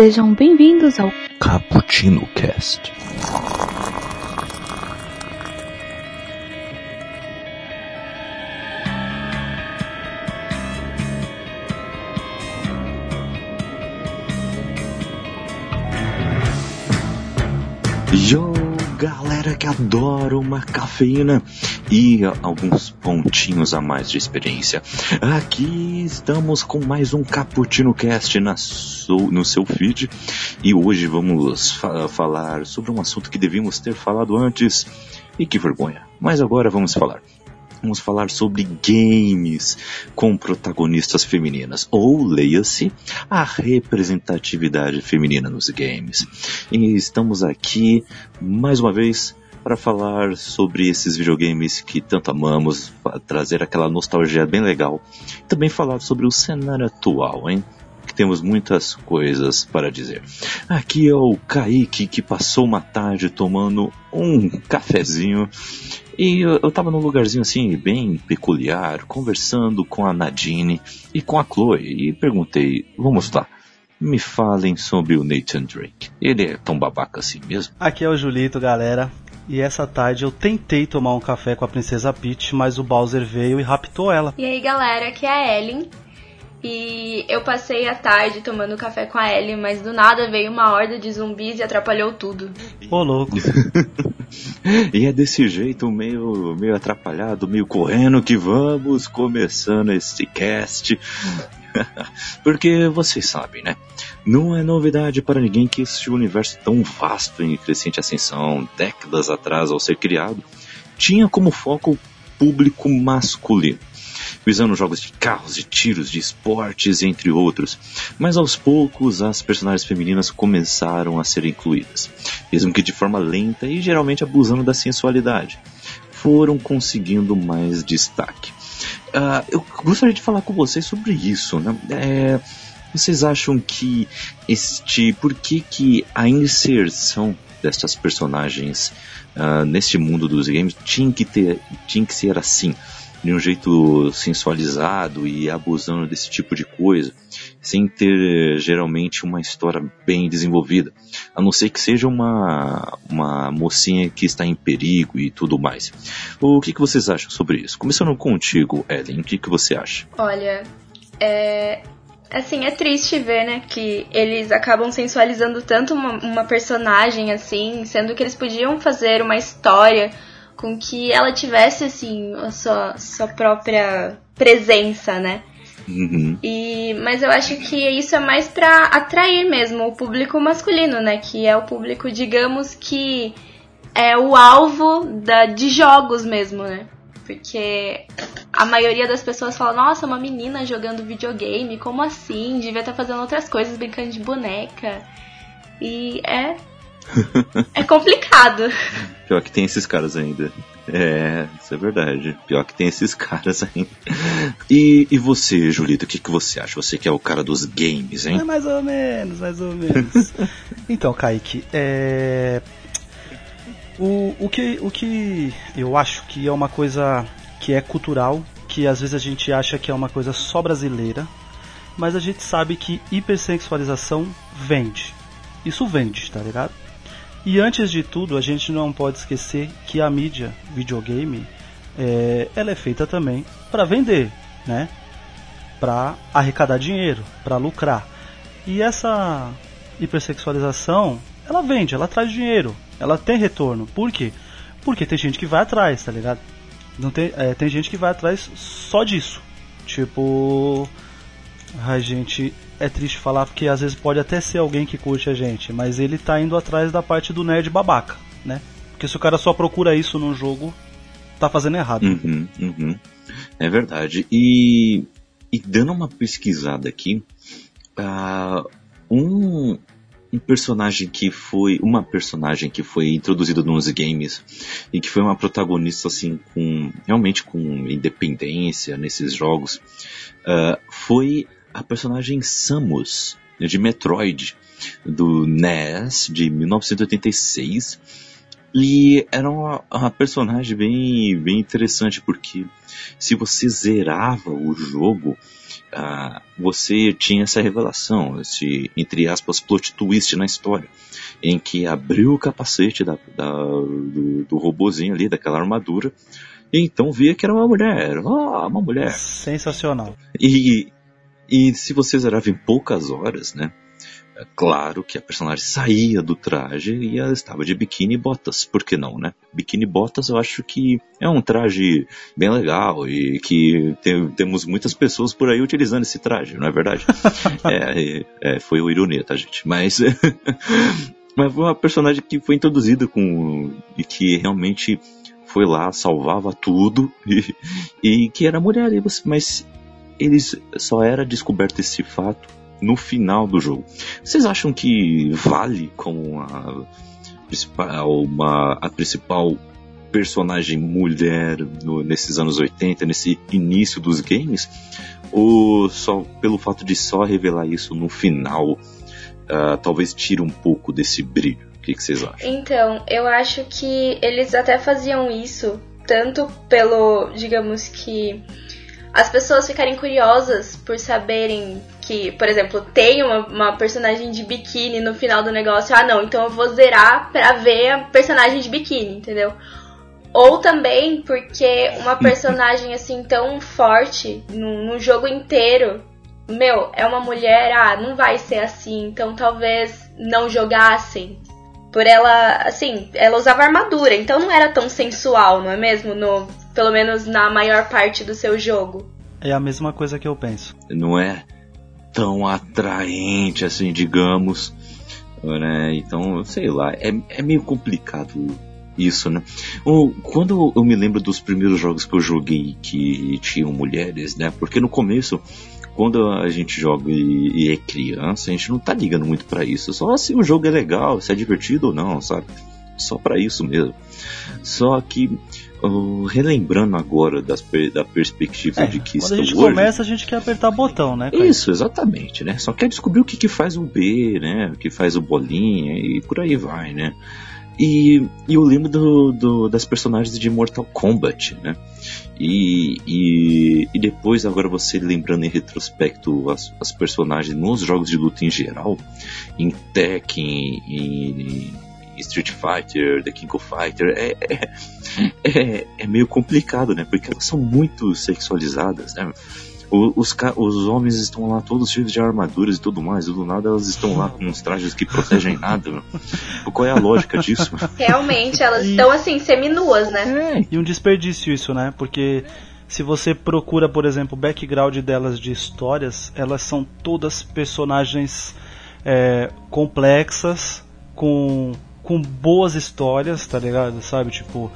Sejam bem-vindos ao Cappuccino Cast. Yo, galera que adora uma cafeína e alguns pontinhos a mais de experiência. Aqui estamos com mais um Cappuccino Cast na no seu feed e hoje vamos fa falar sobre um assunto que devíamos ter falado antes e que vergonha. Mas agora vamos falar. Vamos falar sobre games com protagonistas femininas, ou leia-se a representatividade feminina nos games. E estamos aqui mais uma vez para falar sobre esses videogames que tanto amamos, trazer aquela nostalgia bem legal. Também falar sobre o cenário atual, hein? Que temos muitas coisas para dizer. Aqui é o Kaique que passou uma tarde tomando um cafezinho e eu, eu tava num lugarzinho assim, bem peculiar, conversando com a Nadine e com a Chloe, e perguntei, vamos lá, me falem sobre o Nathan Drake. Ele é tão babaca assim mesmo? Aqui é o Julito, galera. E essa tarde eu tentei tomar um café com a Princesa Peach, mas o Bowser veio e raptou ela. E aí, galera, aqui é a Ellen. E eu passei a tarde tomando café com a Ellie, mas do nada veio uma horda de zumbis e atrapalhou tudo. Ô, louco. e é desse jeito, meio, meio atrapalhado, meio correndo, que vamos começando esse cast. Porque vocês sabem, né? Não é novidade para ninguém que esse universo tão vasto em crescente ascensão, décadas atrás ao ser criado, tinha como foco o público masculino visando jogos de carros, de tiros, de esportes, entre outros. Mas aos poucos as personagens femininas começaram a ser incluídas, mesmo que de forma lenta e geralmente abusando da sensualidade. Foram conseguindo mais destaque. Uh, eu gostaria de falar com vocês sobre isso, né? É, vocês acham que este, por que que a inserção destas personagens uh, neste mundo dos games tinha que ter, tinha que ser assim? De um jeito sensualizado e abusando desse tipo de coisa, sem ter geralmente uma história bem desenvolvida, a não ser que seja uma, uma mocinha que está em perigo e tudo mais. O que, que vocês acham sobre isso? Começando contigo, Ellen, o que, que você acha? Olha, é, assim, é triste ver, né, que eles acabam sensualizando tanto uma, uma, personagem assim, sendo que eles podiam fazer uma história com que ela tivesse, assim, a sua, sua própria presença, né? Uhum. E, mas eu acho que isso é mais para atrair mesmo o público masculino, né? Que é o público, digamos que é o alvo da, de jogos mesmo, né? Porque a maioria das pessoas fala, nossa, uma menina jogando videogame, como assim? Devia estar fazendo outras coisas, brincando de boneca. E é é complicado. Pior que tem esses caras ainda. É, isso é verdade. Pior que tem esses caras ainda. E, e você, Julito, o que, que você acha? Você que é o cara dos games, hein? É mais ou menos, mais ou menos. então, Kaique, é. O, o, que, o que eu acho que é uma coisa que é cultural, que às vezes a gente acha que é uma coisa só brasileira, mas a gente sabe que hipersexualização vende. Isso vende, tá ligado? E antes de tudo, a gente não pode esquecer que a mídia videogame é, ela é feita também para vender, né? Para arrecadar dinheiro, para lucrar. E essa hipersexualização, ela vende, ela traz dinheiro, ela tem retorno. Por quê? Porque tem gente que vai atrás, tá ligado? Não tem, é, tem gente que vai atrás só disso. Tipo, a gente é triste falar porque às vezes pode até ser alguém que curte a gente, mas ele tá indo atrás da parte do nerd babaca, né? Porque se o cara só procura isso num jogo, tá fazendo errado. Uhum, uhum. É verdade. E, e dando uma pesquisada aqui, uh, um, um personagem que foi uma personagem que foi introduzida nos games e que foi uma protagonista assim com realmente com independência nesses jogos uh, foi a personagem Samus, né, de Metroid, do NES, de 1986. E era uma, uma, personagem bem, bem interessante, porque se você zerava o jogo, ah, você tinha essa revelação, esse, entre aspas, plot twist na história, em que abriu o capacete da, da, do, do robozinho ali, daquela armadura, e então via que era uma mulher, oh, uma mulher. Sensacional. E, e se você zerava em poucas horas, né? É claro que a personagem saía do traje e ela estava de biquíni e botas. Por que não, né? Biquíni e botas eu acho que é um traje bem legal e que tem, temos muitas pessoas por aí utilizando esse traje, não é verdade? é, é, foi o ironia, tá, gente? Mas, mas foi uma personagem que foi introduzida com e que realmente foi lá, salvava tudo e, e que era mulher, mas eles só era descoberto esse fato no final do jogo. Vocês acham que vale como a principal, uma, a principal personagem mulher no, nesses anos 80, nesse início dos games? Ou só pelo fato de só revelar isso no final, uh, talvez tire um pouco desse brilho? O que, que vocês acham? Então, eu acho que eles até faziam isso, tanto pelo, digamos que as pessoas ficarem curiosas por saberem que, por exemplo, tem uma, uma, personagem de biquíni no final do negócio. Ah, não, então eu vou zerar pra ver a personagem de biquíni, entendeu? Ou também porque uma personagem assim tão forte no, no jogo inteiro, meu, é uma mulher, ah, não vai ser assim, então talvez não jogassem. Por ela, assim, ela usava armadura, então não era tão sensual, não é mesmo? No, pelo menos na maior parte do seu jogo. É a mesma coisa que eu penso. Não é tão atraente assim, digamos. Né? Então, sei lá, é, é meio complicado isso, né? Quando eu me lembro dos primeiros jogos que eu joguei que tinham mulheres, né? Porque no começo, quando a gente joga e, e é criança, a gente não tá ligando muito para isso. Só se o jogo é legal, se é divertido ou não, sabe? Só para isso mesmo. Só que Uh, relembrando agora das, da perspectiva é, de que quando a gente hoje... começa a gente quer apertar botão, né? Cara? Isso, exatamente, né? Só quer descobrir o que, que faz o B, né? O que faz o bolinha e por aí vai, né? E, e eu lembro do, do, das personagens de Mortal Kombat, né? E, e, e, depois, agora você lembrando em retrospecto as, as personagens nos jogos de luta em geral, em Tekken, em, Street Fighter, The King of Fighter, é, é, é, é, meio complicado, né? Porque elas são muito sexualizadas, né? Os, os homens estão lá todos cheios de armaduras e tudo mais, e do nada elas estão lá com uns trajes que protegem nada. Qual é a lógica disso? Realmente, elas e... estão assim, seminuas, né? É. E um desperdício isso, né? Porque se você procura, por exemplo, o background delas de histórias, elas são todas personagens é, complexas, com com boas histórias, tá ligado? Sabe, tipo,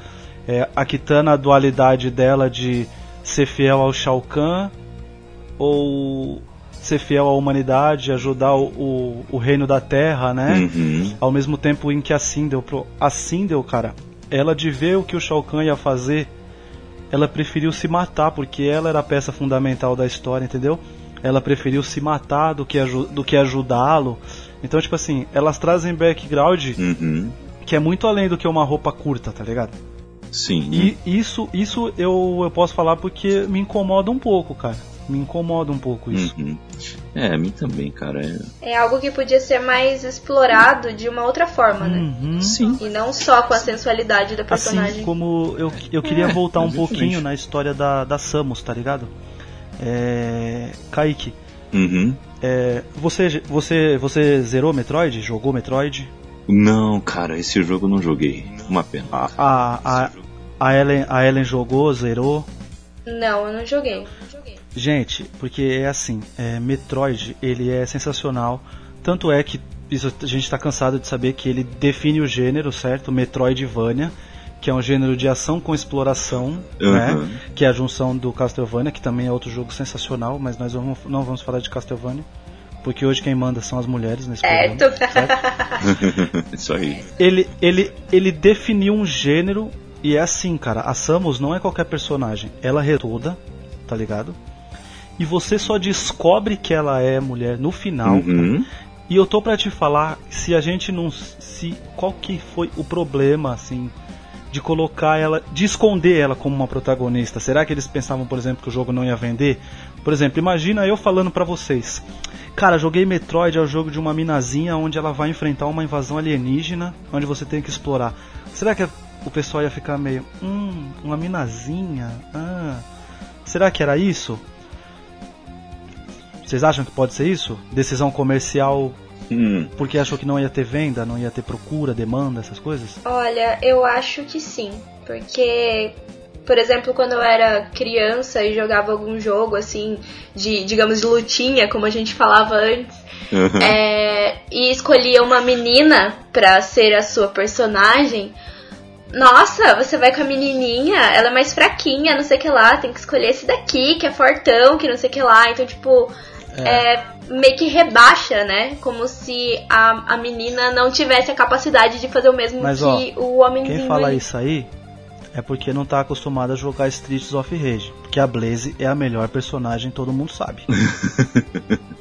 é, a Kitana, a dualidade dela de ser fiel ao Shao Kahn ou ser fiel à humanidade, ajudar o, o, o reino da Terra, né? Uhum. Ao mesmo tempo em que a Sindel, a Sindel, cara, ela de ver o que o Shao Kahn ia fazer, ela preferiu se matar porque ela era a peça fundamental da história, entendeu? Ela preferiu se matar do que, do que ajudá-lo. Então, tipo assim, elas trazem background uhum. que é muito além do que uma roupa curta, tá ligado? Sim. E isso, isso eu, eu posso falar porque me incomoda um pouco, cara. Me incomoda um pouco isso. Uhum. É, a mim também, cara. É... é... algo que podia ser mais explorado de uma outra forma, né? Uhum. Sim. E não só com a sensualidade da personagem. Assim como eu, eu queria é, voltar um pouquinho na história da, da Samus, tá ligado? É... Kaique. Uhum. É, você, você, você zerou Metroid? Jogou Metroid? Não, cara, esse jogo eu não joguei. Uma pena. A, a, a, a, Ellen, a Ellen jogou, zerou? Não, eu não joguei. Gente, porque é assim, é, Metroid ele é sensacional. Tanto é que isso, a gente está cansado de saber que ele define o gênero, certo? Metroidvania que é um gênero de ação com exploração, uhum. né? Que é a junção do Castlevania, que também é outro jogo sensacional, mas nós vamos, não vamos falar de Castlevania. Porque hoje quem manda são as mulheres nesse é, programa. Certo? Isso aí. Ele, ele, ele definiu um gênero e é assim, cara. A Samus não é qualquer personagem. Ela é toda, tá ligado? E você só descobre que ela é mulher no final. Uhum. E eu tô para te falar se a gente não. se Qual que foi o problema, assim, de colocar ela, de esconder ela como uma protagonista? Será que eles pensavam, por exemplo, que o jogo não ia vender? Por exemplo, imagina eu falando pra vocês. Cara, joguei Metroid, é o jogo de uma minazinha onde ela vai enfrentar uma invasão alienígena, onde você tem que explorar. Será que o pessoal ia ficar meio, hum, uma minazinha? Ah, será que era isso? Vocês acham que pode ser isso? Decisão comercial Hum, porque achou que não ia ter venda, não ia ter procura, demanda, essas coisas? Olha, eu acho que sim. Porque, por exemplo, quando eu era criança e jogava algum jogo assim, de, digamos, de lutinha, como a gente falava antes, aham. é, e escolhia uma menina pra ser a sua personagem. Nossa, você vai com a menininha, ela é mais fraquinha, não sei o que lá, tem que escolher esse daqui, que é fortão, que não sei o que lá. Então, tipo, é, meio que rebaixa, né? Como se a, a menina não tivesse a capacidade de fazer o mesmo Mas, que ó, o homenzinho. Quem fala ali. isso aí é porque não tá acostumado a jogar Streets of Rage. Porque a Blaze é a melhor personagem, todo mundo sabe.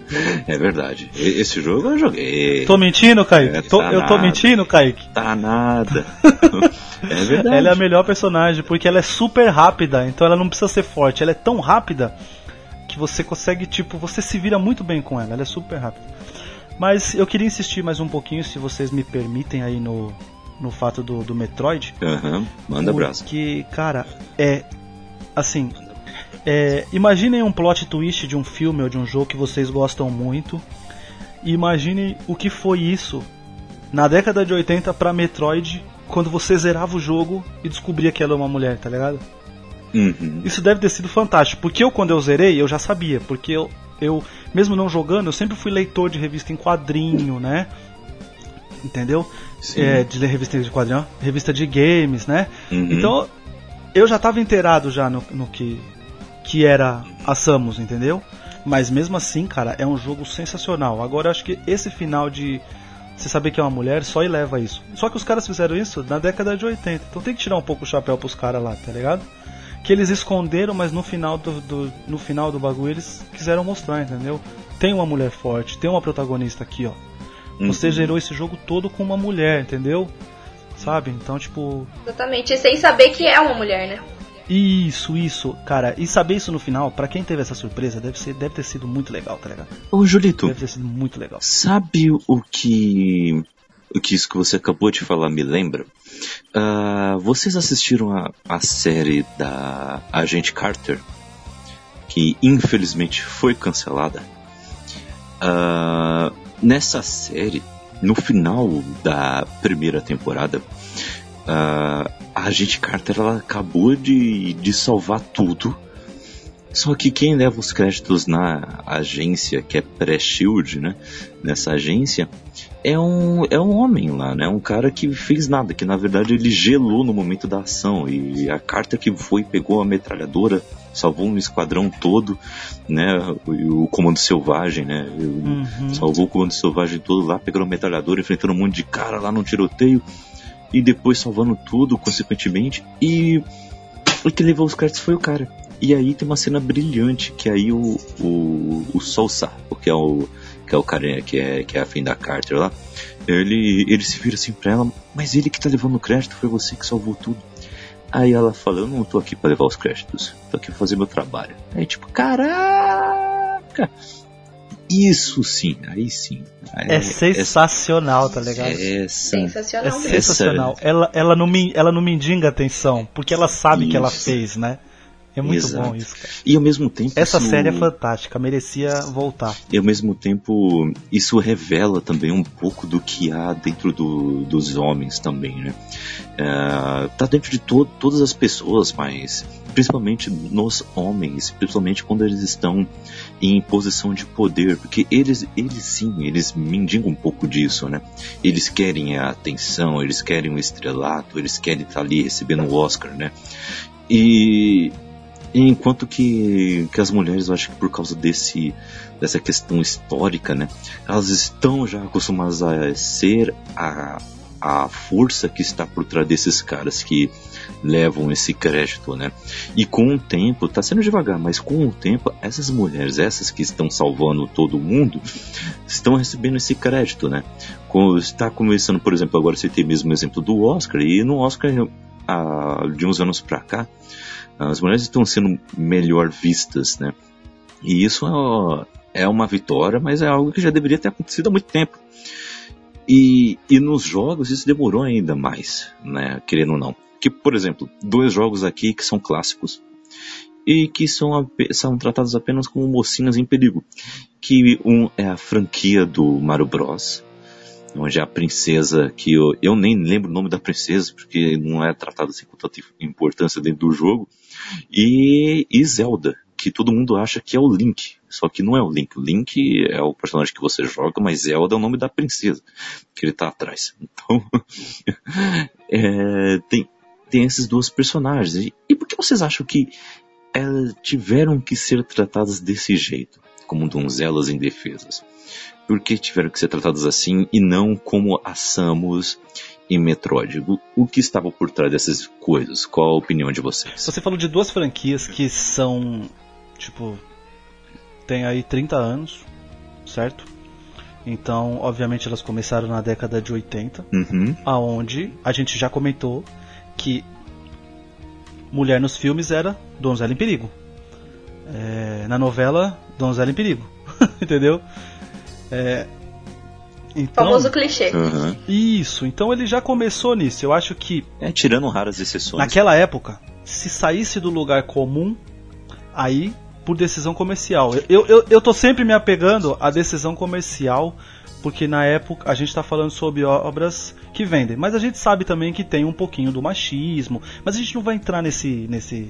É verdade. Esse jogo eu joguei. tô mentindo, Kaique? É, Tô- tá eu tô mentindo, Kaique? Tá nada. é verdade. Ela é a melhor personagem, porque ela é super rápida, então ela não precisa ser forte. Ela é tão rápida você consegue, tipo, você se vira muito bem com ela. Ela é super rápida. Mas eu queria insistir mais um pouquinho, se vocês me permitem, aí no, no fato do, do Metroid. Aham, Manda abraço. Porque, cara, é. Assim. É, imaginem um plot twist de um filme ou de um jogo que vocês gostam muito. E imaginem o que foi isso na década de 80 pra Metroid, quando você zerava o jogo e descobria que ela é uma mulher, tá ligado? Uhum. Isso deve ter sido fantástico. Porque eu, quando eu zerei, eu já sabia. Porque eu, eu mesmo não jogando, eu sempre fui leitor de revista em quadrinho, né? Entendeu? É, de ler revista de quadrinho, revista de games, né? Uhum. Então, eu já estava inteirado já no, no que, que era a Samus, entendeu? Mas mesmo assim, cara, é um jogo sensacional. Agora, eu acho que esse final de você saber que é uma mulher só eleva isso. Só que os caras fizeram isso na década de 80. Então tem que tirar um pouco o chapéu pros caras lá, tá ligado? Que eles esconderam, mas no final do, do- no final do bagulho eles quiseram mostrar, entendeu? Tem uma mulher forte, tem uma protagonista aqui, ó. Você Uhum. gerou esse jogo todo com uma mulher, entendeu? Sabe? Então, tipo, Exatamente, e sem saber que é uma mulher, né? Isso, isso, cara. E saber isso no final, pra quem teve essa surpresa, deve, ser, deve ter sido muito legal, tá ligado? Ô, Julito, Deve ter sido muito legal. sabe o que. O que isso que você acabou de falar me lembra? Ah, vocês assistiram a, a série da Agente Carter? Que infelizmente foi cancelada. Ah, nessa série, no final da primeira temporada, ah, a Agente Carter ela acabou de, de salvar tudo. Só que quem leva os créditos na agência, que é pré-shield, né? Nessa agência, é um, é um homem lá, né? Um cara que fez nada, que na verdade ele gelou no momento da ação. E a Carter que foi, pegou a metralhadora, salvou um esquadrão todo, né? O, o comando selvagem, né? Uhum. Salvou o comando selvagem todo lá, pegando a metralhadora, enfrentando um monte de cara lá no tiroteio. E depois salvando tudo, consequentemente. E o que levou os créditos foi o cara. E aí tem uma cena brilhante, que aí o, o, o Sousa, que é o, que é o cara que é, que é afim da Carter lá, ele, ele se vira assim pra ela, mas ele que tá levando o crédito, foi você que salvou tudo. Aí ela fala, eu não tô aqui pra levar os créditos, tô aqui pra fazer meu trabalho. Aí tipo, caraca! Isso sim, aí sim. É, sensacional, tá ligado? Essa, Sensacional É sensacional. Ela, ela, não me, ela não mendiga atenção, porque ela sabe que ela fez, né? É muito Exato. bom isso, cara. E ao mesmo tempo. Essa isso- série é fantástica, merecia voltar. E ao mesmo tempo, isso revela também um pouco do que há dentro do- dos homens também, né? É, tá dentro de to- todas as pessoas, mas principalmente nos homens, principalmente quando eles estão em posição de poder, porque eles, eles sim, eles mendigam um pouco disso, né? Eles querem a atenção, eles querem o estrelato, eles querem estar ali recebendo o Oscar, né? E enquanto que, que as mulheres, eu acho que por causa desse dessa questão histórica, né? Elas estão já acostumadas a ser a, a força que está por trás desses caras que levam esse crédito, né? E com o tempo, tá sendo devagar, mas com o tempo, essas mulheres, essas que estão salvando todo mundo, estão recebendo esse crédito, né? Com- Está começando, por exemplo, agora você tem mesmo o exemplo do Oscar, e no Oscar, de uns anos pra cá, as mulheres estão sendo melhor vistas, né? E isso é, é uma vitória, mas é algo que já deveria ter acontecido há muito tempo. E, e nos jogos isso demorou ainda mais, né? Querendo ou não. Que, por exemplo, dois jogos aqui que são clássicos e que são, são tratados apenas como mocinhas em perigo. Que um é a franquia do Mario Bros, onde a princesa, que eu, eu nem lembro o nome da princesa, porque não é tratado assim com tanta importância dentro do jogo, e, e Zelda, que todo mundo acha que é o Link, só que não é o Link. O Link é o personagem que você joga, mas Zelda é o nome da princesa, que ele tá atrás. Então, é, tem, tem esses dois personagens. E, e por que vocês acham que elas tiveram que ser tratadas desse jeito, como donzelas indefesas? Por que tiveram que ser tratadas assim e não como a Samus em Metroid? O, o que estava por trás dessas coisas? Qual a opinião de vocês? Você falou de duas franquias que são, tipo, tem aí 30 anos, certo? Então, obviamente, elas começaram na década de 80, uhum. aonde a gente já comentou que mulher nos filmes era donzela em perigo. É, na novela, donzela em perigo. Entendeu? É, então, Famoso clichê. Uhum. Isso, então ele já começou nisso. Eu acho que. É, tirando raras exceções. Naquela época, se saísse do lugar comum, aí por decisão comercial. Eu, eu, eu tô sempre me apegando à decisão comercial, porque na época a gente está falando sobre obras que vendem. Mas a gente sabe também que tem um pouquinho do machismo. Mas a gente não vai entrar nesse, nesse,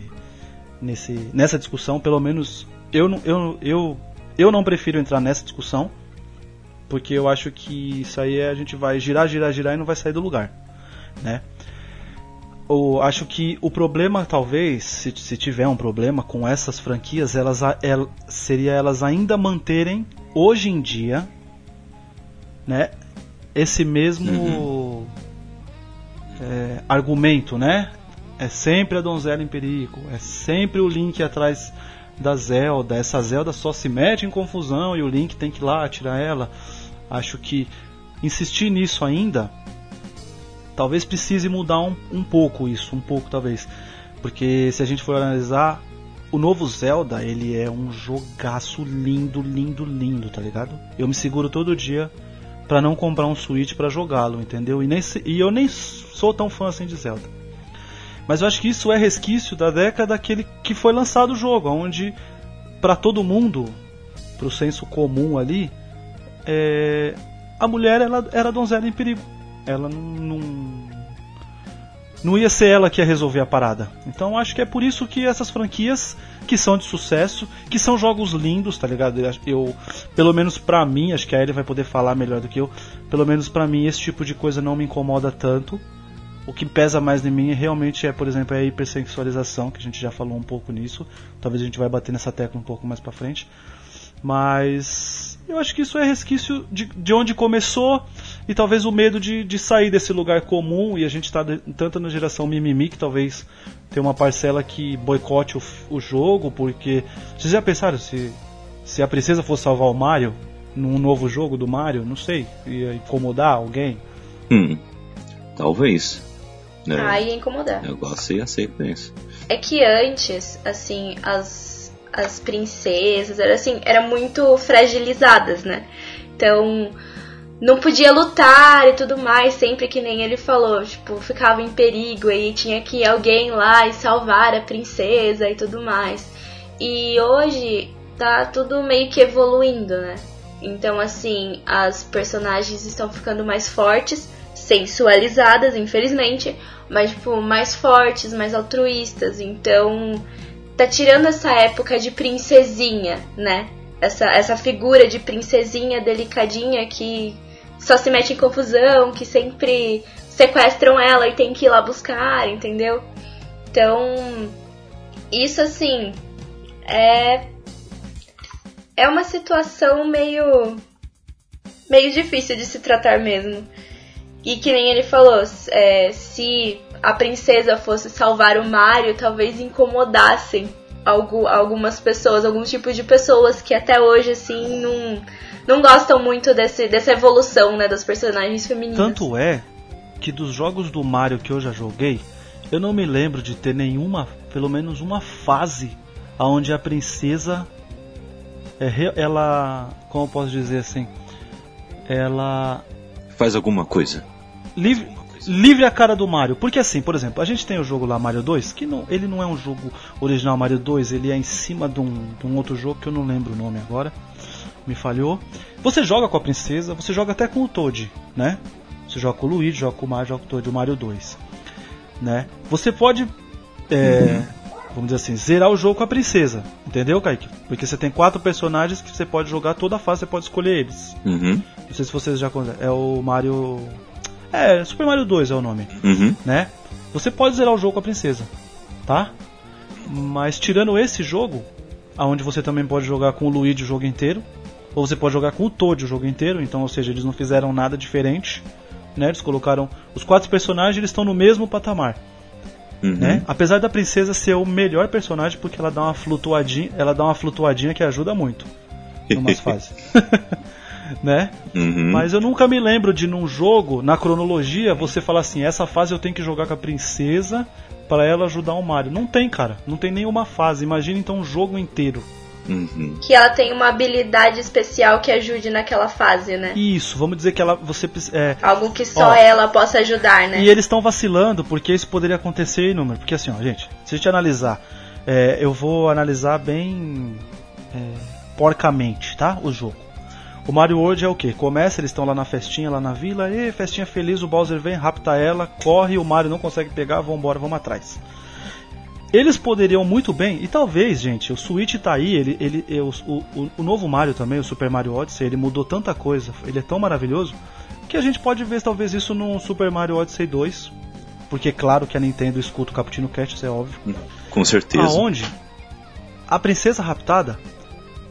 nesse, nessa discussão. Pelo menos eu, eu, eu, eu não prefiro entrar nessa discussão porque eu acho que isso aí a gente vai girar, girar, girar e não vai sair do lugar, né? Eu acho que o problema, talvez, se, se tiver um problema com essas franquias, elas, el, seria elas ainda manterem hoje em dia, né? Esse mesmo uhum. é, argumento, né? É sempre a donzela em perigo, é sempre o Link atrás da Zelda. Essa Zelda só se mete em confusão e o Link tem que ir lá tirar ela. Acho que insistir nisso ainda talvez precise mudar um, um pouco isso, um pouco talvez. Porque se a gente for analisar, o novo Zelda, ele é um jogaço lindo, lindo, lindo, tá ligado? Eu me seguro todo dia para não comprar um Switch para jogá-lo, entendeu? E, nem, e eu nem sou tão fã assim de Zelda. Mas eu acho que isso é resquício da década que, que foi lançado o jogo, onde para todo mundo, pro senso comum ali, é, a mulher ela era donzela em perigo. Ela não, não, não ia ser ela que ia resolver a parada. Então acho que é por isso que essas franquias que são de sucesso, que são jogos lindos, tá ligado? Eu, pelo menos pra mim, acho que a Ellie vai poder falar melhor do que eu. Pelo menos pra mim esse tipo de coisa não me incomoda tanto. O que pesa mais em mim realmente é, por exemplo, a hipersexualização, que a gente já falou um pouco nisso. Talvez a gente vai bater nessa tecla um pouco mais pra frente. Mas eu acho que isso é resquício de, de onde começou e talvez o medo de, de sair desse lugar comum. E a gente está tanto na geração mimimi que talvez tem uma parcela que boicote o, o jogo, porque. Vocês já pensaram se, se a princesa fosse salvar o Mario num novo jogo do Mario? Não sei. Ia incomodar alguém? Hum, talvez. Né? Ah, ia incomodar. Eu gosto e aceito isso. É que antes, assim, as as princesas, era assim, era muito fragilizadas, né? Então, não podia lutar e tudo mais, sempre que nem ele falou, tipo, ficava em perigo e tinha que ir alguém lá e salvar a princesa e tudo mais. E hoje tá tudo meio que evoluindo, né? Então, assim, as personagens estão ficando mais fortes, sensualizadas, infelizmente, mas, tipo, mais fortes, mais altruístas. Então, tá tirando essa época de princesinha, né? Essa, essa figura de princesinha delicadinha que só se mete em confusão, que sempre sequestram ela e tem que ir lá buscar, entendeu? Então, isso assim é é uma situação meio meio difícil de se tratar mesmo. E que nem ele falou, é, se a princesa fosse salvar o Mario, talvez incomodassem algo, algumas pessoas, alguns tipos de pessoas que até hoje, assim, não, não gostam muito desse, dessa evolução, né, das personagens femininas. Tanto é que dos jogos do Mario que eu já joguei, eu não me lembro de ter nenhuma, pelo menos uma fase, onde a princesa é, ela, como eu posso dizer assim, ela faz alguma coisa. Livre, livre a cara do Mario. Porque assim, por exemplo, a gente tem o jogo lá Mario 2, que não, ele não é um jogo original Mario 2, ele é em cima de um, de um outro jogo que eu não lembro o nome agora. Me falhou. Você joga com a princesa, você joga até com o Toad, né? Você joga com o Luigi, joga com o Mario, joga com o Toad, o Mario 2. Né? Você pode, é, uhum. vamos dizer assim, zerar o jogo com a princesa. Entendeu, Kaique? Porque você tem quatro personagens que você pode jogar toda a fase, você pode escolher eles. Uhum. Não sei se vocês já conhecem. É o Mario é, Super Mario 2 é o nome. Uhum. Né? Você pode zerar o jogo com a princesa, tá? Mas tirando esse jogo, aonde você também pode jogar com o Luigi o jogo inteiro, ou você pode jogar com o Toad o jogo inteiro, então, ou seja, eles não fizeram nada diferente, né? Eles colocaram os quatro personagens, eles estão no mesmo patamar. Uhum. Né? Apesar da princesa ser o melhor personagem porque ela dá uma flutuadinha, ela dá uma flutuadinha que ajuda muito em umas fases. né? Uhum. Mas eu nunca me lembro de num jogo, na cronologia, você falar assim, essa fase eu tenho que jogar com a princesa para ela ajudar o Mario. Não tem, cara. Não tem nenhuma fase. Imagina então um jogo inteiro. Uhum. Que ela tem uma habilidade especial que ajude naquela fase, né? Isso, vamos dizer que ela você é, algo que só ó, ela possa ajudar, né? E eles estão vacilando porque isso poderia acontecer inúmero, porque assim, ó, gente, se a gente analisar, é, eu vou analisar bem é, porcamente, tá? O jogo. O Mario World é o que? Começa, eles estão lá na festinha, lá na vila, e festinha feliz, o Bowser vem, rapta ela, corre, o Mario não consegue pegar, vambora, vamos atrás. Eles poderiam muito bem, e talvez, gente, o Switch tá aí, ele, ele, o, o, o novo Mario também, o Super Mario Odyssey, ele mudou tanta coisa, ele é tão maravilhoso, que a gente pode ver talvez isso no Super Mario Odyssey 2, porque claro que a Nintendo escuta o Cappuccino Cast, isso é óbvio. Com certeza. Aonde a princesa raptada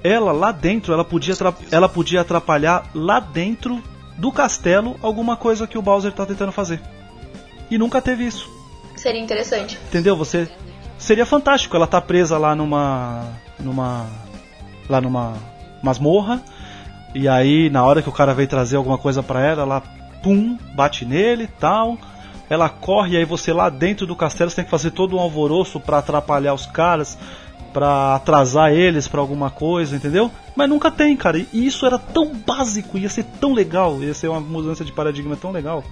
ela lá dentro, ela podia, ela podia atrapalhar lá dentro do castelo alguma coisa que o Bowser tá tentando fazer. E nunca teve isso. Seria interessante. Entendeu? Você seria fantástico. Ela tá presa lá numa numa lá numa masmorra e aí na hora que o cara veio trazer alguma coisa para ela, ela pum, bate nele, tal. Ela corre e aí você lá dentro do castelo você tem que fazer todo um alvoroço para atrapalhar os caras para atrasar eles para alguma coisa, entendeu? Mas nunca tem, cara. E isso era tão básico, ia ser tão legal, ia ser uma mudança de paradigma tão legal.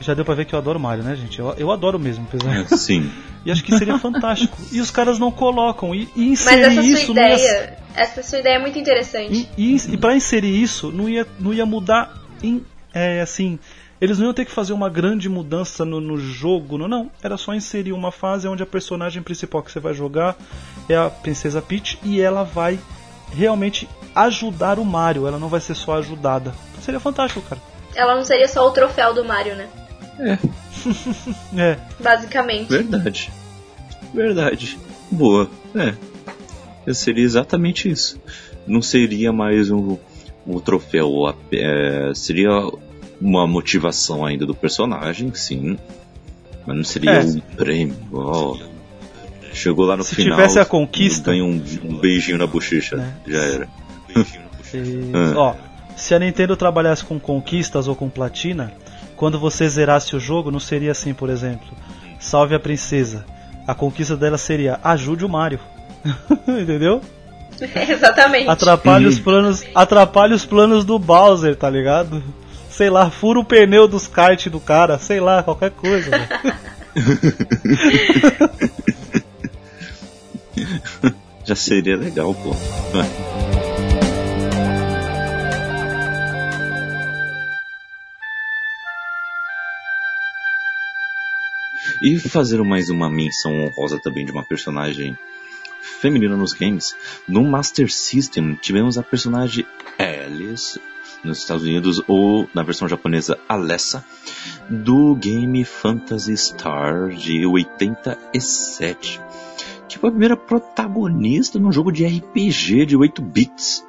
Já deu pra ver que eu adoro Mario, né, gente? Eu, eu adoro mesmo, apesar. É, sim. e acho que seria fantástico. E os caras não colocam. E, e inserir Mas essa sua isso ideia, ia... essa sua ideia é muito interessante. E, e, e para inserir isso, não ia, não ia mudar em, é, assim, eles não iam ter que fazer uma grande mudança no, no jogo, não, não. Era só inserir uma fase onde a personagem principal que você vai jogar é a Princesa Peach e ela vai realmente ajudar o Mario. Ela não vai ser só ajudada. Seria fantástico, cara. Ela não seria só o troféu do Mario, né? É. é. Basicamente. Verdade. Verdade. Boa. É. Seria exatamente isso. Não seria mais um, um troféu. É, seria uma motivação ainda do personagem, sim. Mas não seria é. um prêmio. Oh. Chegou lá no Se final. Se tivesse a conquista. Ganha um, um beijinho na bochecha. É. Já era. E. Ó, se a Nintendo trabalhasse com conquistas ou com platina, quando você zerasse o jogo, não seria assim, por exemplo. Salve a princesa. A conquista dela seria ajude o Mario. Entendeu? Exatamente. Atrapalhe os planos, atrapalhe os planos do Bowser, tá ligado? Sei lá, fura o pneu dos kart do cara, sei lá, qualquer coisa. Já seria legal, pô. E fazer mais uma menção honrosa também de uma personagem feminina nos games. No Master System tivemos a personagem Alice nos Estados Unidos, ou na versão japonesa Alessa, do game Phantasy Star de 87, que foi a primeira protagonista num jogo de RPG de 8 bits.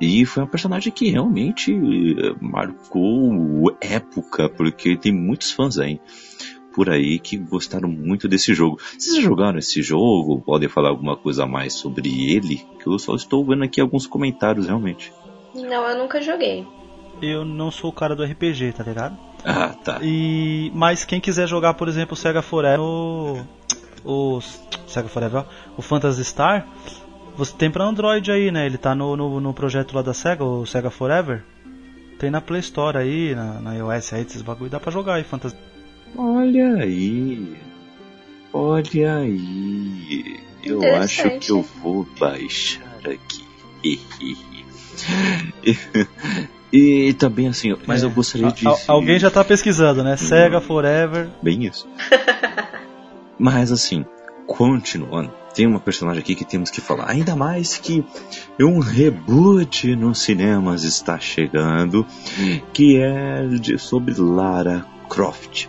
E foi uma personagem que realmente eh, marcou época, porque tem muitos fãs aí por aí que gostaram muito desse jogo. Vocês jogaram esse jogo? Podem falar alguma coisa a mais sobre ele? Que eu só estou vendo aqui alguns comentários realmente. Não, eu nunca joguei. Eu não sou o cara do RPG, tá ligado? Ah, tá. E mas quem quiser jogar, por exemplo, o Sega Forever, o, o Sega Forever, o Phantasy Star, Você tem pra Android aí, né? Ele tá no, no, no projeto lá da SEGA, o SEGA Forever. Tem na Play Store aí, na, na iOS aí, esses bagulho, dá pra jogar aí, fantasia. Olha aí. Olha aí. Eu acho que eu vou baixar aqui. e, também assim, mas eu gostaria de. Al- alguém já tá pesquisando, né? SEGA Forever. Bem isso. Mas assim, continuando, tem uma personagem aqui que temos que falar. Ainda mais que um reboot nos cinemas está chegando, que é de, sobre Lara Croft.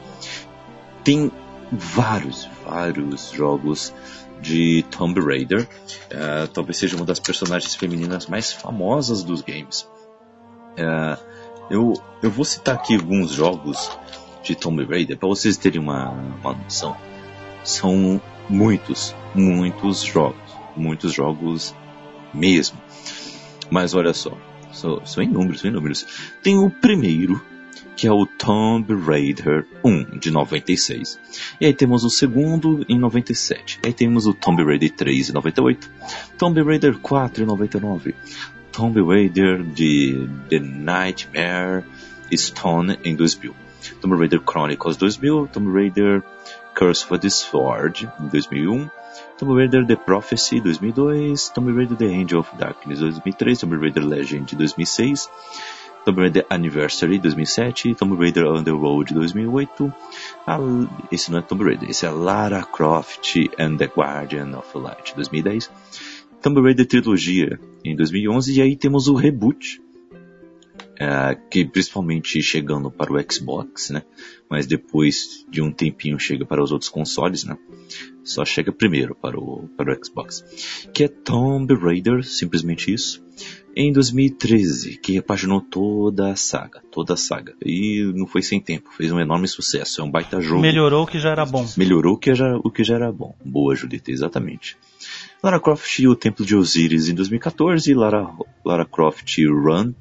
Tem vários, vários jogos de Tomb Raider. Eh, talvez seja uma das personagens femininas mais famosas dos games. Eh, eu, eu vou citar aqui alguns jogos de Tomb Raider para vocês terem uma, uma noção. São muitos, muitos jogos. Muitos jogos mesmo. Mas olha só, são, são inúmeros, são inúmeros. Tem o primeiro, que é o Tomb Raider 1, de 96. E aí temos o segundo, em 97. E aí temos o Tomb Raider 3, em 98. Tomb Raider 4, em 99. Tomb Raider de The Nightmare Stone, em 2000. Tomb Raider Chronicles 2000, Tomb Raider Curse of the Sword, em 2001, Tomb Raider The Prophecy, 2002, Tomb Raider The Angel of Darkness, 2003, Tomb Raider Legend, 2006, Tomb Raider Anniversary, 2007, Tomb Raider Underworld, 2008, a, esse não é Tomb Raider, esse é Lara Croft and the Guardian of Light, 2010, Tomb Raider Trilogia, em 2011, e aí temos o reboot, é, que principalmente chegando para o Xbox, né? Mas depois de um tempinho chega para os outros consoles, né? Só chega primeiro para o, para o Xbox. Que é Tomb Raider, simplesmente isso. Em 2013, que repaginou toda a saga, toda a saga. E não foi sem tempo, fez um enorme sucesso. É um baita jogo. Melhorou o que já era bom. Melhorou o que já, o que já era bom. Boa, Judita, exatamente. Lara Croft e o Templo de Osiris em 2014, Lara, Lara Croft Run,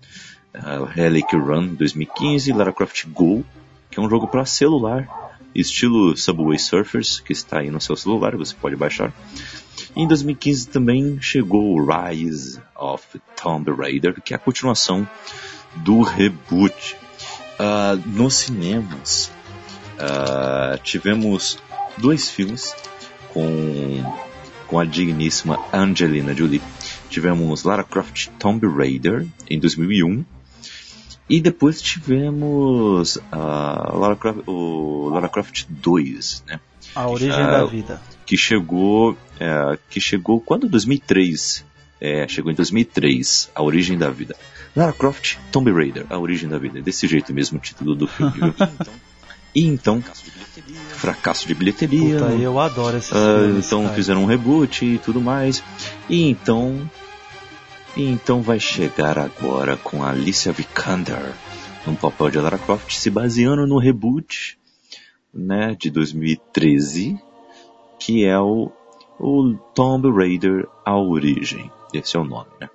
uh, Relic Run 2015, Lara Croft Go, que é um jogo para celular, estilo Subway Surfers, que está aí no seu celular, você pode baixar. Em 2015 também chegou o Rise of Tomb Raider, que é a continuação do reboot. Uh, nos cinemas uh, tivemos dois filmes com, com a digníssima Angelina Jolie. Tivemos Lara Croft Tomb Raider em 2001 e depois tivemos uh, Lara Croft, o Lara Croft 2, né? A origem Ah, da vida. Que chegou é, que chegou quando? 2003 é, chegou em 2003 a origem da vida. Lara Croft Tomb Raider a origem da vida. Desse jeito mesmo o título do filme viu? e então fracasso de bilheteria. Puta, eu adoro esse ah, filme. então fizeram um reboot e tudo mais. E então e então vai chegar agora com a Alicia Vikander no papel de Lara Croft se baseando no reboot né, de 2013 que é o, o Tomb Raider A Origem. Esse é o nome, né?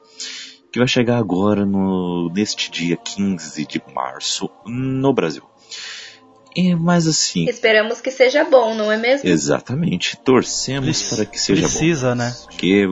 Que vai chegar agora no, neste dia 15 de março no Brasil. É, mas assim, Esperamos que seja bom, não é mesmo? exatamente, torcemos Preci- para que seja Precisa, né? bom. Porque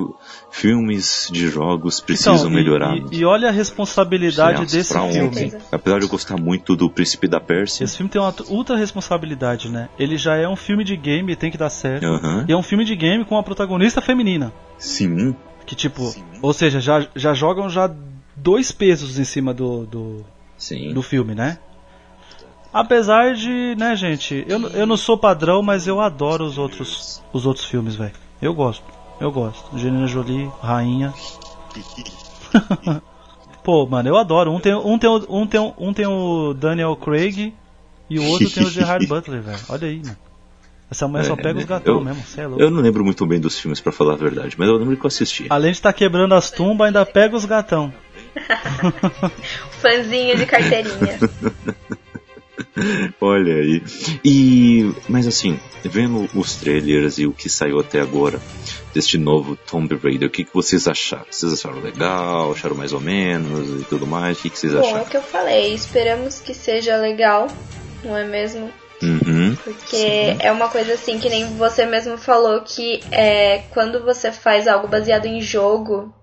filmes de jogos precisam Então, e- melhorar. E, e olha a responsabilidade desse filme. ontem. Apesar de eu gostar muito do Príncipe da Pérsia. Esse filme tem uma ultra responsabilidade, né? Ele já é um filme de game, tem que dar certo. E é um filme de game com uma protagonista feminina. Sim, Que tipo, ou seja, já, já jogam já dois pesos em cima do, do, sim. do filme, né? Apesar de, né, gente, eu, eu não sou padrão, mas eu adoro os outros os outros filmes, velho. Eu gosto, eu gosto. Angelina Jolie, rainha. Pô, mano, eu adoro. Um tem, um tem, o- um tem, um tem o Daniel Craig e o outro tem o Gerard Butler, velho. Olha aí, mano. Essa mulher só É, pega os eu- gatão mesmo, cê é louco. Eu não lembro muito bem dos filmes, pra falar a verdade, mas eu lembro que eu assisti. Além de estar quebrando as tumbas, ainda pega os gatão. Fãzinho de carteirinha. Olha aí. E, mas assim, vendo os trailers e o que saiu até agora deste novo Tomb Raider, o que, que vocês acharam? Vocês acharam legal? Acharam mais ou menos e tudo mais? O que, que vocês Bom, é acharam? o que eu falei. Esperamos que seja legal, não é mesmo? Uhum. Porque Sim. é uma coisa assim que nem você mesmo falou que é, quando você faz algo baseado em jogo,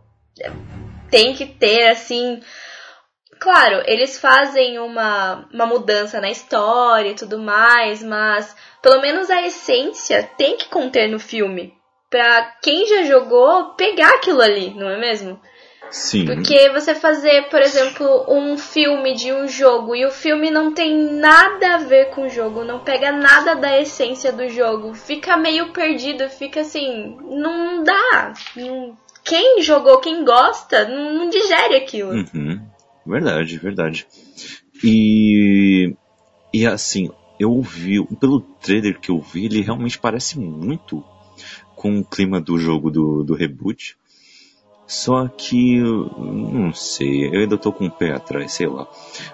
tem que ter assim. Claro, eles fazem uma, uma mudança na história e tudo mais, mas pelo menos a essência tem que conter no filme. Pra quem já jogou pegar aquilo ali, não é mesmo? Sim. Porque você fazer, por exemplo, um filme de um jogo e o filme não tem nada a ver com o jogo, não pega nada da essência do jogo, fica meio perdido, fica assim, não dá. Quem jogou, quem gosta, não, não digere aquilo. Uhum. Verdade, verdade. E, e assim, eu ouvi, pelo trailer que eu vi, ele realmente parece muito com o clima do jogo do, do reboot. Só que, não sei, eu ainda tô com o pé atrás, sei lá.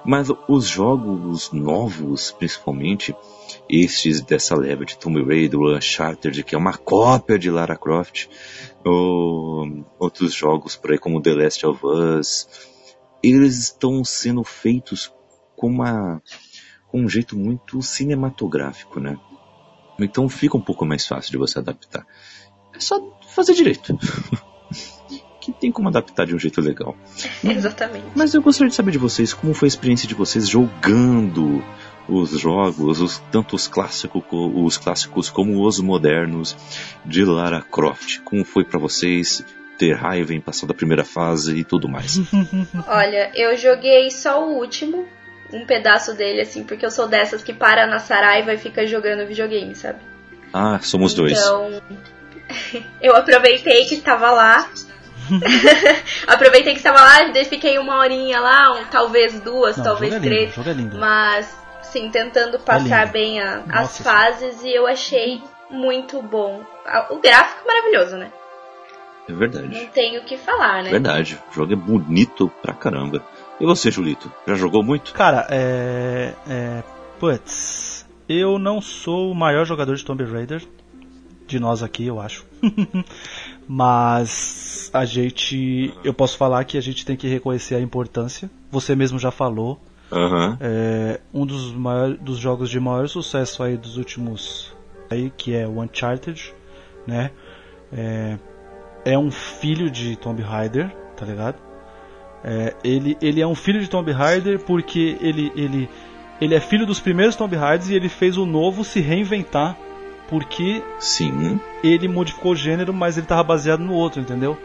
Mas os jogos novos, principalmente, estes dessa leva de Tomb Raider, Uncharted, que é uma cópia de Lara Croft, ou outros jogos por aí como The Last of Us, eles estão sendo feitos com uma com um jeito muito cinematográfico, né? Então fica um pouco mais fácil de você adaptar. É só fazer direito. que tem como adaptar de um jeito legal. Exatamente. Mas eu gostaria de saber de vocês como foi a experiência de vocês jogando os jogos, os, tanto os clássicos, os clássicos como os modernos de Lara Croft. Como foi para vocês ter raiva em passar da primeira fase e tudo mais? Olha, eu joguei só o último, um pedaço dele assim, porque eu sou dessas que para na Saraiva e fica jogando videogame, sabe? Ah, somos dois. Então, eu aproveitei que estava lá Aproveitei que estava lá, fiquei uma horinha lá, um, talvez duas, Não, talvez três. Lindo, lindo. Mas, sim, tentando passar é bem a, as fases e eu achei muito bom. O gráfico é maravilhoso, né? É verdade. Não tenho o que falar, né? Verdade. O jogo é bonito pra caramba. E você, Julito? Já jogou muito? Cara, é. é putz. Eu não sou o maior jogador de Tomb Raider. De nós aqui, eu acho. Mas a gente. Eu posso falar que a gente tem que reconhecer a importância. Você mesmo já falou. Uhum. É, um dos, maiores, dos jogos de maior sucesso aí dos últimos. Aí, que é o Uncharted, né? É, é um filho de Tomb Raider, tá ligado? É, ele, ele é um filho de Tomb Raider porque ele, ele, ele é filho dos primeiros Tomb Raiders e ele fez o novo se reinventar porque Sim. ele modificou o gênero, mas ele estava baseado no outro, entendeu?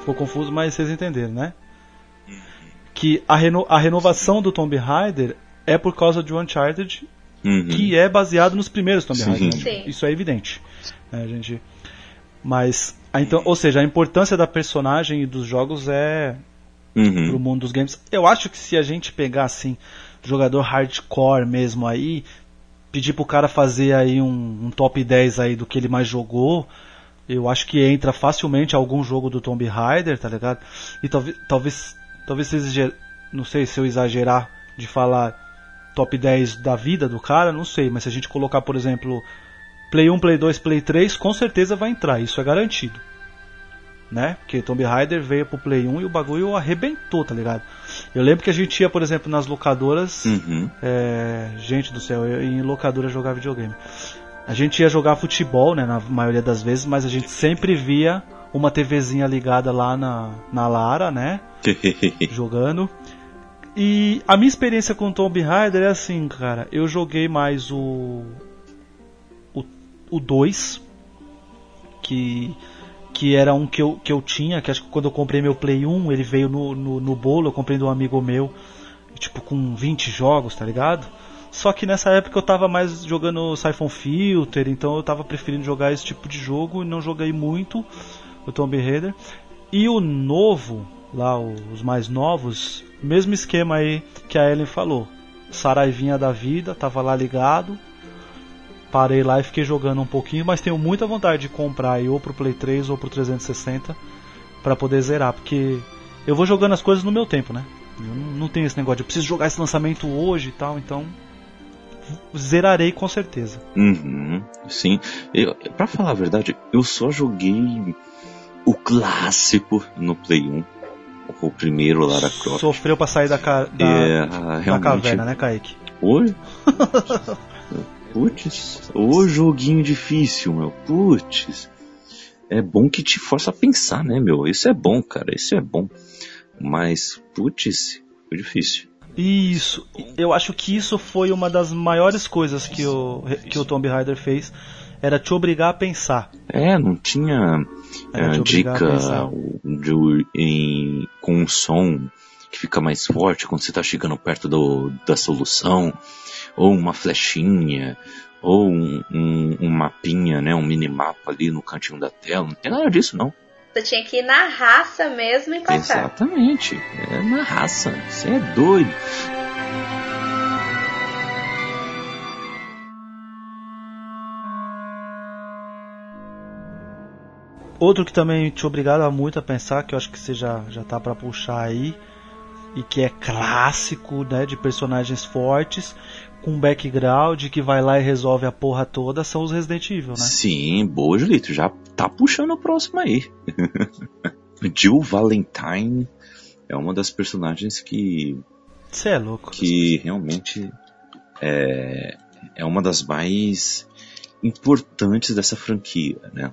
Ficou confuso, mas vocês entenderam, né? Que a, reno a renovação do Tomb Raider é por causa de Uncharted, uhum. que é baseado nos primeiros Tomb Raider. Né? Isso é evidente. Né, gente? Mas, então, ou seja, a importância da personagem e dos jogos é uhum. pro mundo dos games. Eu acho que se a gente pegar assim, jogador hardcore mesmo aí, pedir pro cara fazer aí um, um, top 10 aí do que ele mais jogou, eu acho que entra facilmente algum jogo do Tomb Raider, tá ligado? E talvez, talvez, talvez seja, não sei se eu exagerar de falar top 10 da vida do cara, não sei, mas se a gente colocar, por exemplo, Play 1, Play 2, Play 3, com certeza vai entrar, isso é garantido né? Porque Tomb Raider veio pro Play 1 e o bagulho arrebentou, tá ligado? Eu lembro que a gente ia, por exemplo, nas locadoras. Uhum. É, gente do céu, eu, em locadora jogar videogame. A gente ia jogar futebol, né? Na maioria das vezes, mas a gente sempre via uma TVzinha ligada lá na, na Lara, né? jogando. E a minha experiência com Tomb Raider é assim, cara. Eu joguei mais o. O 2. Que que era um que eu, que eu tinha, que acho que quando eu comprei meu Play 1, ele veio no, no, no bolo, eu comprei de um amigo meu, tipo com 20 jogos, tá ligado? Só que nessa época eu tava mais jogando Siphon Filter, então eu tava preferindo jogar esse tipo de jogo e não joguei muito o Tomb Raider. E o novo, lá os mais novos, mesmo esquema aí que a Ellen falou. Saraivinha da vida, tava lá ligado, parei lá e fiquei jogando um pouquinho, mas tenho muita vontade de comprar aí, ou pro Play 3 ou pro 360 para poder zerar, porque eu vou jogando as coisas no meu tempo, né? Eu não tenho esse negócio eu preciso jogar esse lançamento hoje e tal, então zerarei com certeza. Uhum, sim, eu, pra falar a verdade, eu só joguei o clássico no Play 1. O primeiro Lara Croft. Sofreu pra sair da, ca da, é, da caverna, né, Kaique? Oi? Putz, ô joguinho difícil, meu. Putz. É bom que te força a pensar, né, meu? Isso é bom, cara. Isso é bom. Mas, putz, foi difícil. Isso, eu acho que isso foi uma das maiores coisas que o, que o Tomb Raider fez, era te obrigar a pensar. É, não tinha é, dica de, em, com um som que fica mais forte quando você está chegando perto do, da solução, ou uma flechinha, ou um, um, um mapinha, né, um minimapa ali no cantinho da tela, não tem nada disso não. Você tinha que ir na raça mesmo e passar. Exatamente. É na raça. Você é doido. Outro que também te obrigava muito a pensar, que eu acho que você já, já tá para puxar aí, e que é clássico, né, de personagens fortes, com background, que vai lá e resolve a porra toda, são os Resident Evil, né? Sim, boa, Julito, já tá puxando o próximo aí. Jill Valentine é uma das personagens que... Você é louco. Que realmente é, é uma das mais importantes dessa franquia, né?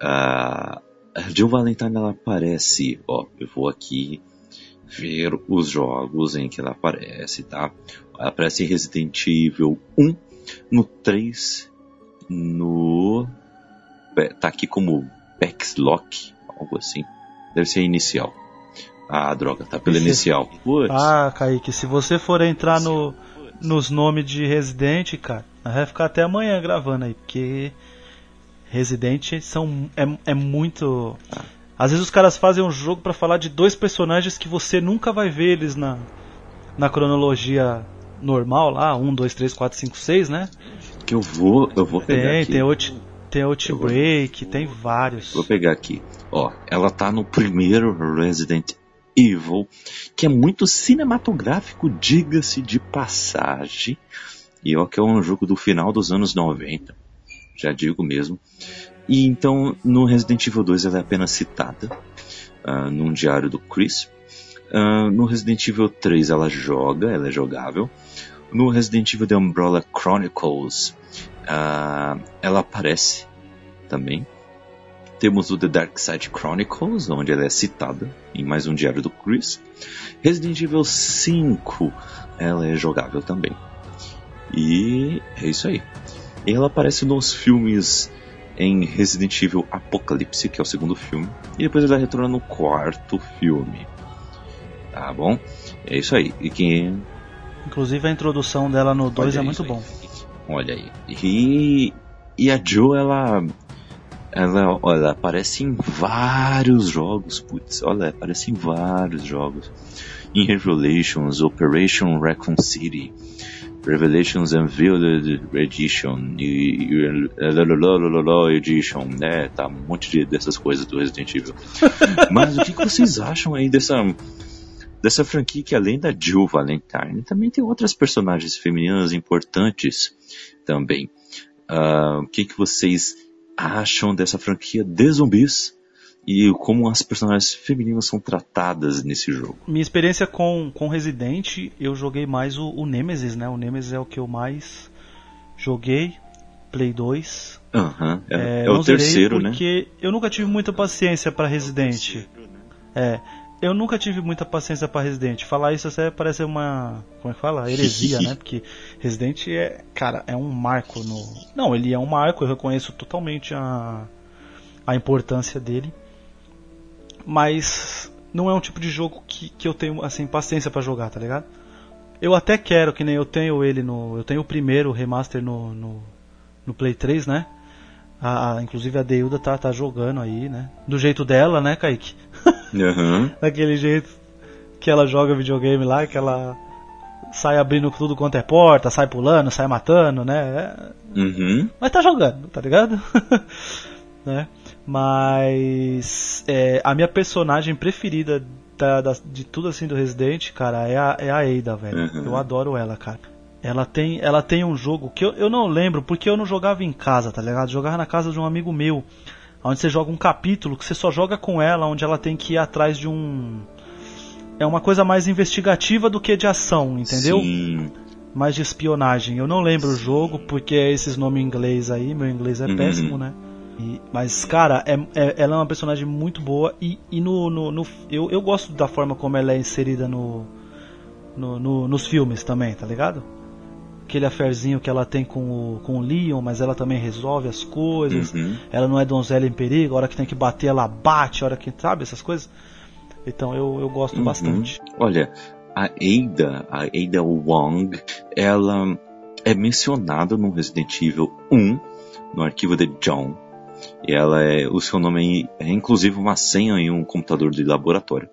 a Jill Valentine ela aparece, ó, eu vou aqui ver os jogos em que ela aparece, tá? Ela aparece em Resident Evil 1, no 3, no. tá aqui como Backslock, algo assim. Deve ser inicial. Ah, droga, tá pelo inicial. Putz. Ah, Kaique, se você for entrar no, nos nomes de Resident, cara, vai ficar até amanhã gravando aí, porque Resident são é, é muito às vezes os caras fazem um jogo para falar de dois personagens que você nunca vai ver eles na na cronologia normal lá, 1 2 3 4 5 6, né? Que eu vou, eu vou pegar tem, aqui. Tem out, tem Outbreak, tem vários. Vou pegar aqui. Ó, ela tá no primeiro Resident Evil, que é muito cinematográfico, diga-se de passagem. E ó que é um jogo do final dos anos 90 já digo mesmo. E então no Resident Evil 2 ela é apenas citada uh, num diário do Chris. Uh, no Resident Evil 3 ela joga, ela é jogável. No Resident Evil The Umbrella Chronicles uh, ela aparece também. Temos o The Dark Side Chronicles, onde ela é citada em mais um diário do Chris. Resident Evil 5 ela é jogável também. E é isso aí. Ela aparece nos filmes em Resident Evil Apocalipse, que é o segundo filme, e depois ela retorna no quarto filme. Tá bom? É isso aí. E quem Inclusive a introdução dela no 2 é muito bom. Olha aí. E, e a Joe, ela. Ela, olha, aparece em vários jogos, putz, olha, aparece em vários jogos. In Revelations, Operation Raccoon City, Revelations Unveiled Edition e, e Edition, né? Tá um monte de, dessas coisas do Resident Evil. Mas o que, que vocês acham aí dessa dessa franquia que além da Jill Valentine também tem outras personagens femininas importantes também. Uh, o que, que vocês acham dessa franquia de zumbis? E como as personagens femininas são tratadas nesse jogo. Minha experiência com, com Resident, eu joguei mais o, o Nemesis, né? O Nemesis é o que eu mais joguei, Play 2. Uhum, é, é, é o terceiro, né? Porque eu nunca tive muita paciência para Resident. É, eu nunca tive muita paciência para Resident. Falar isso até parece uma, como é que fala? Heresia, né? Porque Resident é, cara, é um marco no. Não, ele é um marco. Eu reconheço totalmente a a importância dele mas não é um tipo de jogo que, que eu tenho assim paciência para jogar, tá ligado? Eu até quero, que nem eu tenho ele no. Eu tenho o primeiro remaster no, no, no Play 3, né? A, a, inclusive a Deuda tá, tá jogando aí, né? Do jeito dela, né, Kaique? Uhum. Daquele jeito que ela joga videogame lá, que ela sai abrindo tudo quanto é porta, sai pulando, sai matando, né? Uhum. Mas tá jogando, tá ligado? né? Mas é, a minha personagem preferida da, da, de tudo assim do Resident, cara, é a, é a Ada, velho. Uhum. Eu adoro ela, cara. Ela tem, ela tem um jogo que eu, eu não lembro, porque eu não jogava em casa, tá ligado? Eu jogava na casa de um amigo meu, onde você joga um capítulo que você só joga com ela, onde ela tem que ir atrás de um. É uma coisa mais investigativa do que de ação, entendeu? Sim. mais de espionagem. Eu não lembro o jogo porque é esses nomes em inglês aí, meu inglês é uhum. péssimo, né? E, mas, cara, é, é, ela é uma personagem muito boa e, e no, no, no, eu, eu gosto da forma como ela é inserida no, no, no, nos filmes também, tá ligado? Aquele aferzinho que ela tem com o, com o Leon, mas ela também resolve as coisas. Uhum. Ela não é donzela em perigo, a hora que tem que bater, ela bate, a hora que. Sabe, essas coisas? Então eu, eu gosto uhum. bastante. Olha, a Ada, a Ada Wong, ela é mencionada no Resident Evil 1, no arquivo de John. E ela é, o seu nome é, é inclusive uma senha em um computador de laboratório.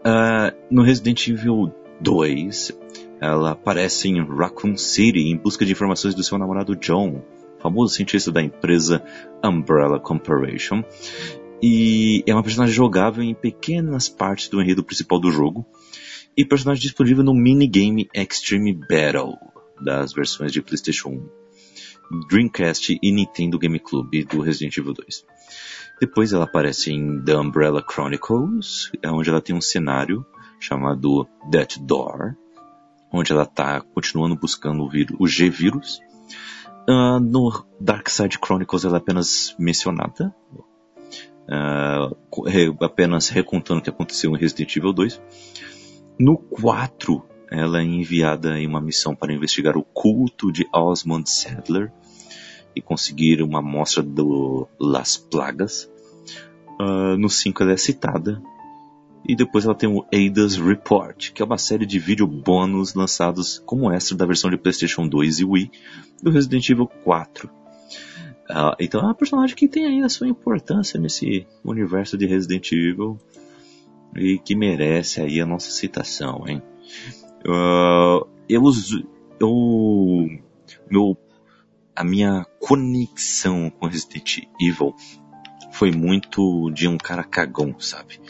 Uh, no Resident Evil 2, ela aparece em Raccoon City em busca de informações do seu namorado John, famoso cientista da empresa Umbrella Corporation. E é uma personagem jogável em pequenas partes do enredo principal do jogo. E personagem disponível no minigame Extreme Battle das versões de PlayStation 1, Dreamcast e Nintendo GameCube do Resident Evil 2. Depois ela aparece em The Umbrella Chronicles, onde ela tem um cenário chamado That Door, onde ela está continuando buscando o, o G-Vírus. Uh, no Dark Side Chronicles ela é apenas mencionada, uh, apenas recontando o que aconteceu em Resident Evil 2. No 4, ela é enviada em uma missão para investigar o culto de Osmond Sadler e conseguir uma amostra do Las Plagas. Uh, no 5 ela é citada e depois ela tem o Ada's Report, que é uma série de vídeo bônus lançados como extra da versão de PlayStation 2 e Wii do Resident Evil 4. Uh, ah, então é uma personagem que tem aí a sua importância nesse universo de Resident Evil e que merece aí a nossa citação, hein? Uh, eu, eu, meu, a minha conexão com Resident Evil foi muito de um cara cagão, sabe?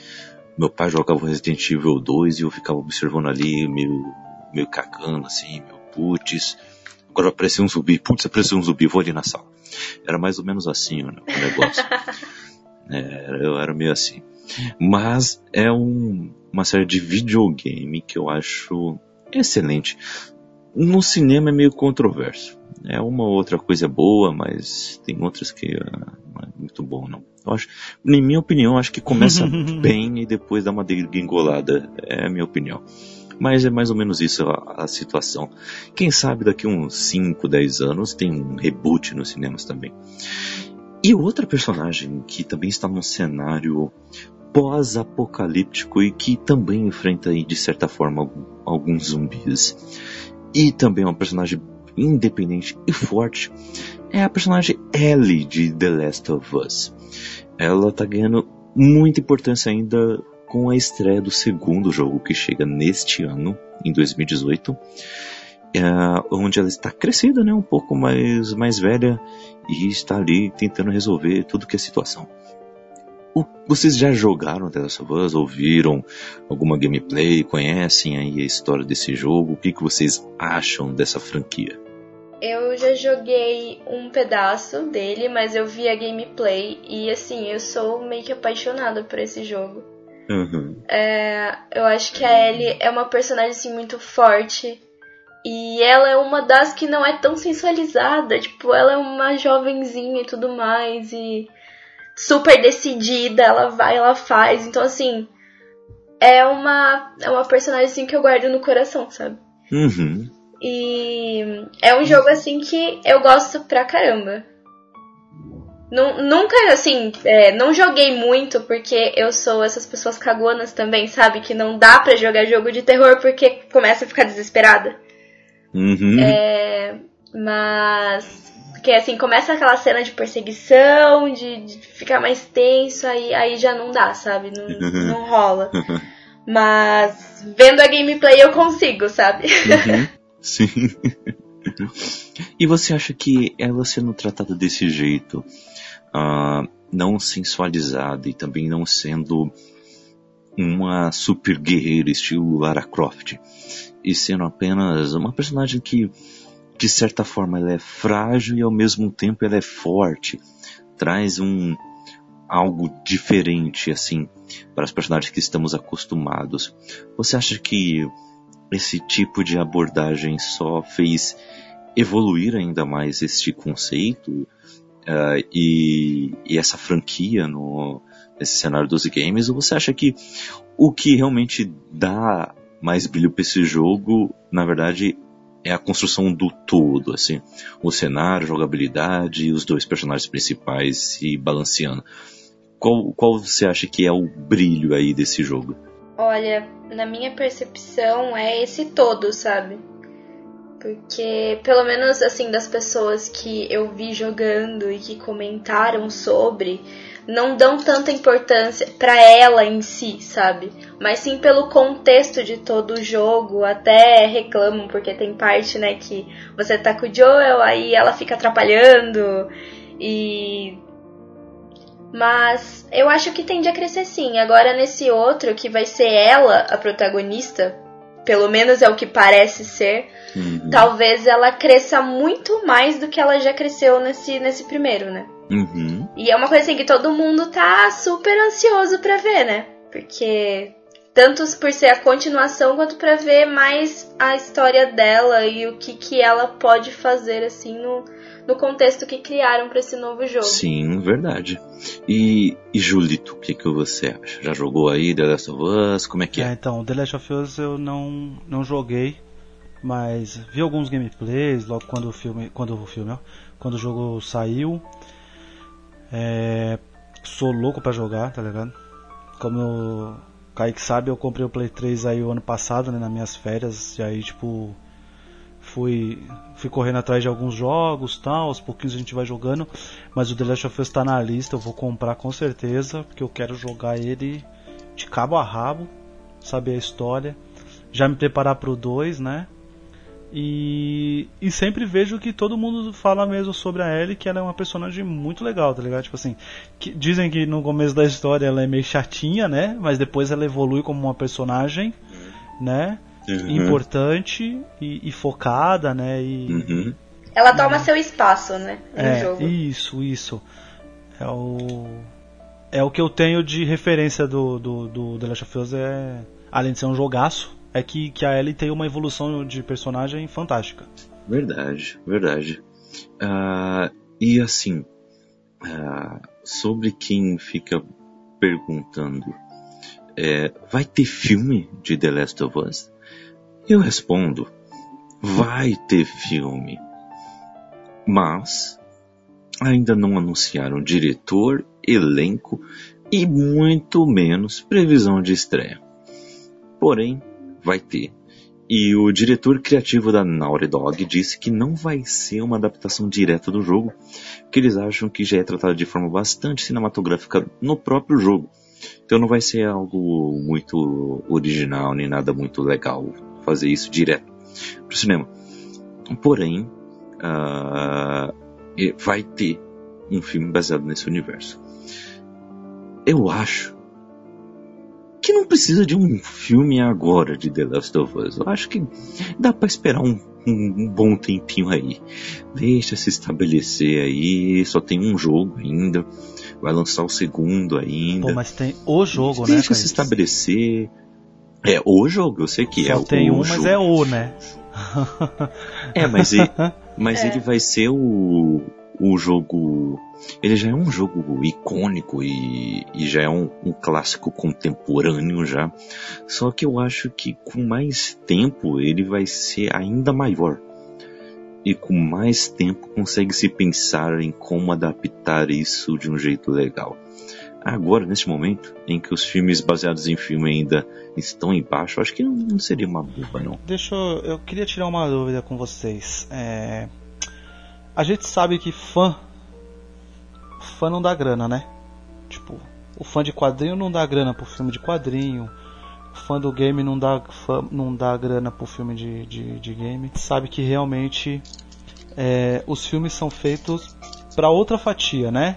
meu pai jogava Resident Evil 2 e eu ficava observando ali, meio, meio cagando assim, meu putz. Agora apareceu um zumbi, putz, apareceu um zumbi, vou ali na sala. Era mais ou menos assim o negócio. é, eu era meio assim. Mas é um, uma série de videogame que eu acho excelente. No cinema é meio controverso. É uma outra coisa boa, mas tem outras que uh, não é muito bom não. Eu acho, em minha opinião, acho que começa bem e depois dá uma degringolada. É a minha opinião. Mas é mais ou menos isso a, a, situação. Quem sabe daqui uns 5, 10 anos tem um reboot nos cinemas também. E outra personagem que também está num cenário pós-apocalíptico e que também enfrenta aí, de certa forma alguns zumbis. E também é uma personagem independente e forte é a personagem Ellie de The Last of Us. Ela tá ganhando muita importância ainda com a estreia do segundo jogo que chega neste ano, em 2018, é, onde ela está crescida, né, um pouco mais, mais velha e está ali tentando resolver tudo que é situação. Vocês já jogaram The Last of Us? Ouviram alguma gameplay? Conhecem aí a história desse jogo? O que, que vocês acham dessa franquia? Eu já joguei um pedaço dele, mas eu vi a gameplay e assim, eu sou meio que apaixonada por esse jogo. Uhum. É, eu acho que a Ellie é uma personagem assim muito forte. E ela é uma das que não é tão sensualizada. Tipo, ela é uma jovenzinha e tudo mais. E super decidida, ela vai, ela faz. Então, assim, é uma, é uma personagem assim que eu guardo no coração, sabe? Uhum. E é um jogo assim que eu gosto pra caramba. Nunca, assim, é, não joguei muito porque eu sou essas pessoas cagonas também, sabe? Que não dá pra jogar jogo de terror porque começa a ficar desesperada. Uhum. É, mas. Porque assim, começa aquela cena de perseguição, de, de ficar mais tenso, aí, aí já não dá, sabe? Não, uhum. não rola. Mas vendo a gameplay eu consigo, sabe? Uhum. Sim. e você acha que ela sendo tratada desse jeito, uh, não sensualizada e também não sendo uma super guerreira estilo Lara Croft, e sendo apenas uma personagem que, de certa forma, ela é frágil e ao mesmo tempo ela é forte, traz um algo diferente assim para os personagens que estamos acostumados. Você acha que esse tipo de abordagem só fez evoluir ainda mais este conceito uh, e, e, essa franquia no, nesse cenário dos games? Ou você acha que o que realmente dá mais brilho para esse jogo, na verdade, é a construção do todo, assim, o cenário, a jogabilidade e os dois personagens principais se balanceando. Qual, qual você acha que é o brilho aí desse jogo? Olha, na minha percepção é esse todo, sabe? Porque, pelo menos assim, das pessoas que eu vi jogando e que comentaram sobre, não dão tanta importância para ela em si, sabe? Mas sim pelo contexto de todo o jogo, até reclamam porque tem parte, né, que você tá com o Joel, aí ela fica atrapalhando e mas eu acho que tende a crescer sim. Agora nesse outro, que vai ser ela a protagonista, pelo menos é o que parece ser, uhum. talvez ela cresça muito mais do que ela já cresceu nesse, nesse primeiro, né? Uhum. E é uma coisa assim que todo mundo tá super ansioso pra ver, né? Porque tanto por ser a continuação quanto para ver mais a história dela e o que, que ela pode fazer assim no, no contexto que criaram para esse novo jogo. Sim, verdade. E, e Julito, o que, que você acha? Já jogou aí The Last of Us? Como é que é? é? Então, The Last of Us eu não, não joguei, mas vi alguns gameplays logo quando o filme, quando o filme, ó, quando o jogo saiu. É, sou louco para jogar, tá ligado? Como o Kaique sabe, eu comprei o Play 3 aí o ano passado, né, nas minhas férias, e aí tipo fui, fui correndo atrás de alguns jogos, tal, aos pouquinhos a gente vai jogando, mas o The Last of Us está na lista, eu vou comprar com certeza, porque eu quero jogar ele de cabo a rabo, saber a história, já me preparar para o 2, né? E, e sempre vejo que todo mundo fala mesmo sobre a Ellie, que ela é uma personagem muito legal, tá ligado? Tipo assim, que, dizem que no começo da história ela é meio chatinha, né? Mas depois ela evolui como uma personagem, né? uhum. importante e, e, focada, né? E, uhum. Ela toma seu espaço, né? No é, jogo. Isso, isso. É o. É o que eu tenho de referência do, do, do The Last of Us, é, além de ser um jogaço, é que, que a Ellie tem uma evolução de personagem fantástica. Verdade, verdade. Uh, e assim, uh, sobre quem fica perguntando, é, vai ter filme de The Last of Us? Eu respondo: vai ter filme. Mas ainda não anunciaram diretor, elenco e muito menos previsão de estreia. Porém, vai ter. E o diretor criativo da Naughty Dog disse que não vai ser uma adaptação direta do jogo, que eles acham que já é tratado de forma bastante cinematográfica no próprio jogo. Então não vai ser algo muito original nem nada muito legal fazer isso direto para o cinema. Porém, uh, vai ter um filme baseado nesse universo. Eu acho não precisa de um filme agora de The Last of Us. Eu acho que dá para esperar um, um, um, bom tempinho aí. Deixa se estabelecer aí. Só tem um jogo ainda. Vai lançar o segundo ainda. Pô, mas tem o jogo, Deixa né? Deixa se estabelecer. É o jogo, eu sei que Só é o tem um, jogo. mas é o, né? é, mas, ele, mas é. ele vai ser o, o jogo. Ele já é um jogo icônico e, e já é um, um, clássico contemporâneo já. Só que eu acho que com mais tempo ele vai ser ainda maior. E com mais tempo consegue se pensar em como adaptar isso de um jeito legal agora, nesse momento, em que os filmes baseados em filme ainda estão embaixo, acho que não, não seria uma boba, não. Deixa eu, eu queria tirar uma dúvida com vocês. É, a gente sabe que fã, fã não dá grana, né? Tipo, o fã de quadrinho não dá grana pro filme de quadrinho. O fã do game não dá, fã, não dá grana pro filme de, de, de game. Sabe que realmente é, os filmes são feitos para outra fatia, né?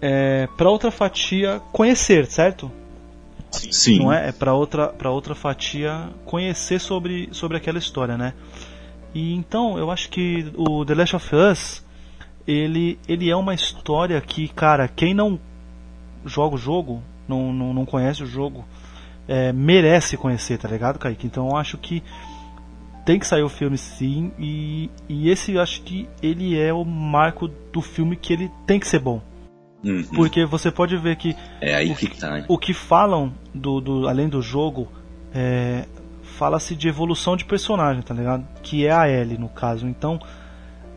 é, para outra fatia conhecer, certo? Sim. Não é? É para outra, para outra fatia conhecer sobre, sobre aquela história, né? E então eu acho que o The Last of Us ele, ele é uma história que, cara, quem não joga o jogo, não, não, não conhece o jogo, é, merece conhecer, tá ligado, Kaique? Então eu acho que tem que sair o filme sim, e, e esse eu acho que ele é o marco do filme que ele tem que ser bom. Uhum. Porque você pode ver que. É aí o, que tá. O que falam, do, do além do jogo, é, fala-se de evolução de personagem, tá ligado? Que é a Ellie, no caso. Então,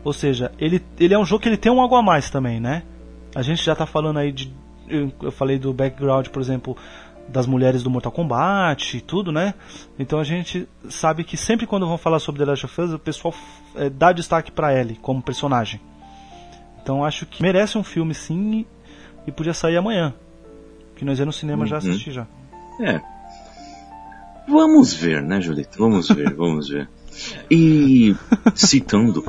ou seja, ele, ele é um jogo que ele tem um algo a mais também, né? A gente já tá falando aí de. Eu, falei do background, por exemplo, das mulheres do Mortal Kombat e tudo, né? Então a gente sabe que sempre quando vão falar sobre The Last of Us, o pessoal é, dá destaque para Ellie como personagem. Então acho que merece um filme sim e, e podia sair amanhã. Que nós ia no cinema uhum. já assistir já. É. Vamos ver, né, Julito? Vamos ver, vamos ver. E citando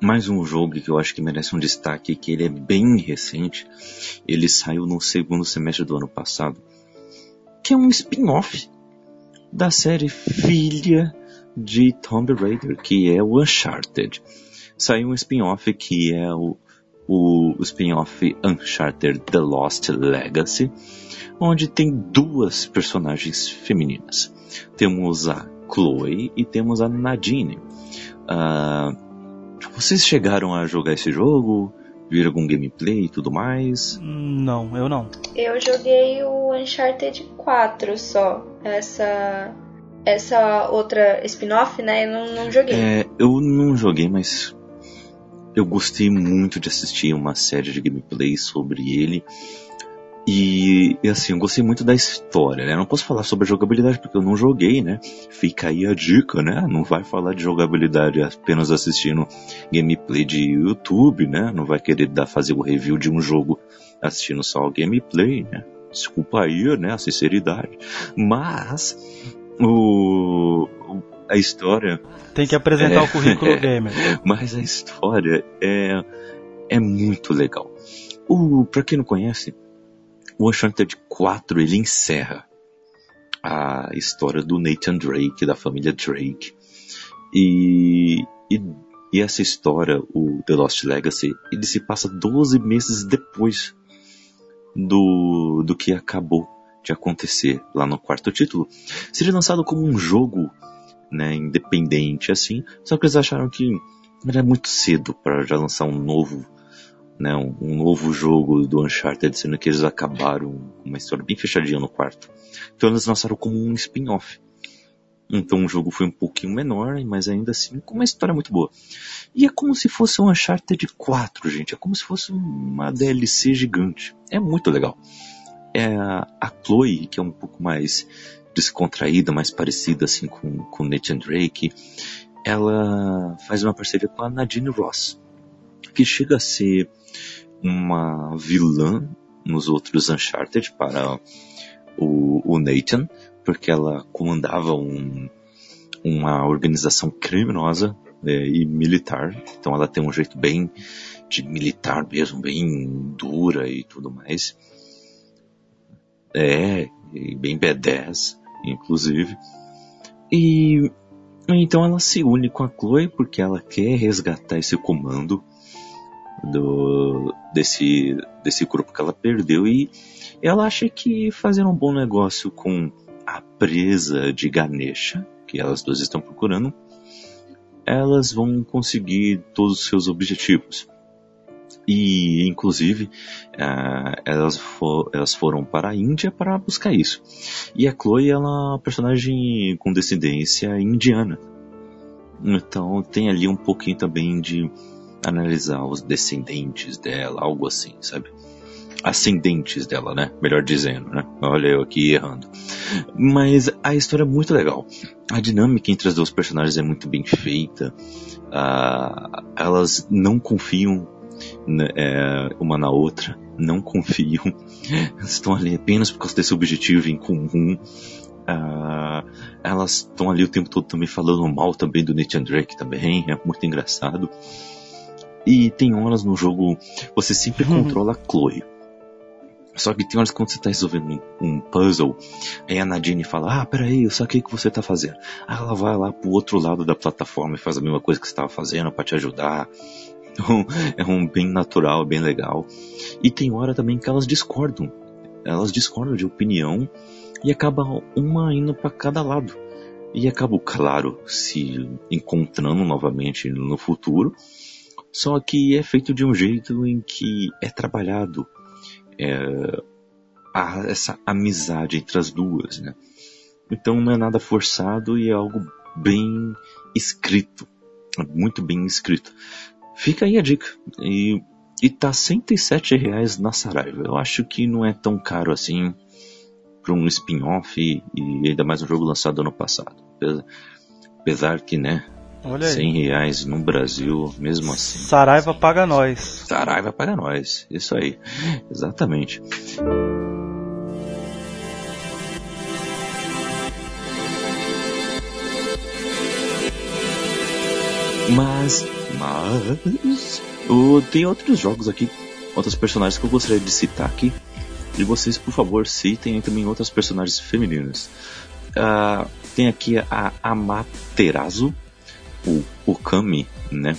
mais um jogo que eu acho que merece um destaque, que ele é bem recente. Ele saiu no segundo semestre do ano passado, que é um spin-off da série filha de Tomb Raider, que é o Uncharted saiu um spin-off que é o, o, o spin-off Uncharted The Lost Legacy, onde tem duas personagens femininas. Temos a Chloe e temos a Nadine. Uh, vocês chegaram a jogar esse jogo? Viram algum gameplay e tudo mais? Não, eu não. Eu joguei o Uncharted 4 só. Essa essa outra spin-off, né? Eu não, não joguei. É, eu não joguei, mas eu gostei muito de assistir uma série de gameplay sobre ele. E, e, assim, eu gostei muito da história, né? Não posso falar sobre a jogabilidade porque eu não joguei, né? Fica aí a dica, né? Não vai falar de jogabilidade apenas assistindo gameplay de YouTube, né? Não vai querer dar, fazer o review de um jogo assistindo só o gameplay, né? Desculpa aí, né? A sinceridade. Mas, o, a história. Tem que apresentar é, o currículo gamer. Mas a história é, é muito legal. O, pra quem não conhece, o Uncharted 4 ele encerra a história do Nathan Drake, da família Drake. E, e, e, essa história, o The Lost Legacy, ele se passa 12 meses depois do, do que acabou de acontecer lá no quarto título. Seria lançado como um jogo né, independente assim. Só que eles acharam que era muito cedo para já lançar um novo, né, um, um, novo jogo do Uncharted, sendo que eles acabaram uma história bem fechadinha no quarto. Então eles lançaram como um spin-off. Então o jogo foi um pouquinho menor, mas ainda assim com uma história muito boa. E é como se fosse um Uncharted 4, gente. É como se fosse uma DLC gigante. É muito legal. É a Chloe, que é um pouco mais descontraída, mais parecida assim com, com Nathan Drake, ela faz uma parceria com a Nadine Ross, que chega a ser uma vilã nos outros Uncharted para o, o Nathan, porque ela comandava um, uma organização criminosa é, e militar, então ela tem um jeito bem de militar mesmo, bem dura e tudo mais. É, bem B10 inclusive. E então ela se une com a Chloe porque ela quer resgatar esse comando do, desse, desse grupo que ela perdeu e ela acha que fazer um bom negócio com a presa de Ganesha, que elas duas estão procurando, elas vão conseguir todos os seus objetivos. E, inclusive, uh, elas, elas foram para a Índia para buscar isso. E a Chloe ela é uma personagem com descendência indiana. Então tem ali um pouquinho também de analisar os descendentes dela, algo assim, sabe? Ascendentes dela, né? Melhor dizendo, né? Olha eu aqui errando. Mas a história é muito legal. A dinâmica entre as duas personagens é muito bem feita. Uh, elas não confiam né, é, uma na outra, não confiam, estão ali apenas por causa desse objetivo em comum. Uh, elas estão ali o tempo todo também falando mal também do Nathan Drake também, é muito engraçado. E tem horas no jogo você sempre controla a Chloe. Só que tem horas quando você está resolvendo um, puzzle, aí a Nadine fala, ah, peraí, eu saquei o que você está fazendo. Aí ela vai lá pro outro lado da plataforma e faz a mesma coisa que você estava fazendo para te ajudar. Então é um bem natural, bem legal. E tem hora também que elas discordam. Elas discordam de opinião e acaba uma indo para cada lado. E acaba, claro, se encontrando novamente no futuro, só que é feito de um jeito em que é trabalhado é, a, essa amizade entre as duas, né? Então não é nada forçado e é algo bem escrito, muito bem escrito. Fica aí a dica. E, e tá 107 reais na Saraiva. Eu acho que não é tão caro assim para um spin-off e, e, ainda mais um jogo lançado ano passado. Apesar que, né, Olha 100 reais no Brasil, mesmo assim. Saraiva paga nós. Saraiva paga nós, isso aí, exatamente. Mas, mas, oh, tem outros jogos aqui, outros personagens que eu gostaria de citar aqui. E vocês, por favor, citem também outras personagens femininas. Uh, tem aqui a Amaterasu, o Okami, né?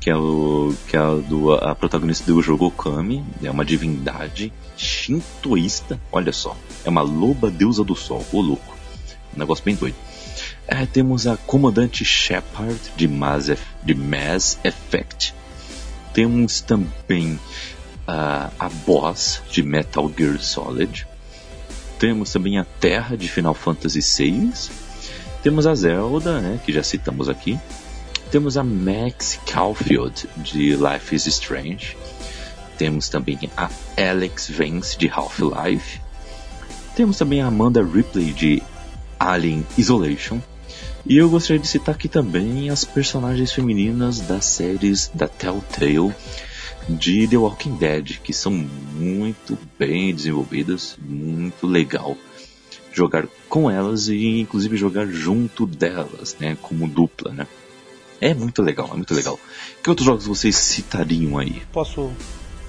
Que é, o, que é a, do, a protagonista do jogo Okami, é uma divindade shintoísta, olha só, é uma loba deusa do sol, ô louco, um negócio bem doido. É, temos a comandante Shepard de Mass, de Mass Effect. Temos também uh, a boss de Metal Gear Solid. Temos também a Terra de Final Fantasy VI. Temos a Zelda, né, que já citamos aqui. Temos a Max Caulfield de Life is Strange. Temos também a Alex Vance de Half-Life. Temos também a Amanda Ripley de Alien Isolation. E eu gostaria de citar aqui também as personagens femininas das séries da Telltale de The Walking Dead, que são muito bem desenvolvidas, muito legal jogar com elas e inclusive jogar junto delas, né, como dupla, né. É muito legal, é muito legal. Que outros jogos vocês citariam aí? Posso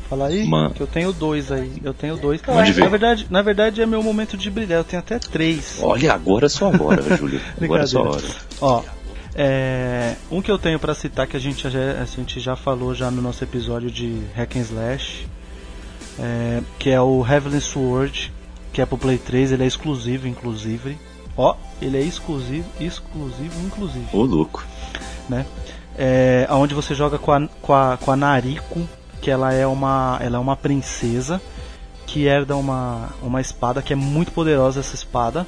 falar aí? Man... Que eu tenho dois aí. Eu tenho dois. Ver. Na verdade, na verdade é meu momento de brilhar. Eu tenho até três. Olha, agora é só agora, Júlio. Agora é só hora. Ó, é, um que eu tenho para citar que a gente, já, a gente já falou já no nosso episódio de Hack and Slash, é, que é o Heavenly Sword, que é pro Play 3, ele é exclusivo, inclusive. Ó, ele é exclusivo, exclusivo, inclusive. Ô, louco. Né? É, onde você joga com a, com a, com a Nariko, que ela é uma, ela é uma princesa que herda uma, uma espada que é muito poderosa essa espada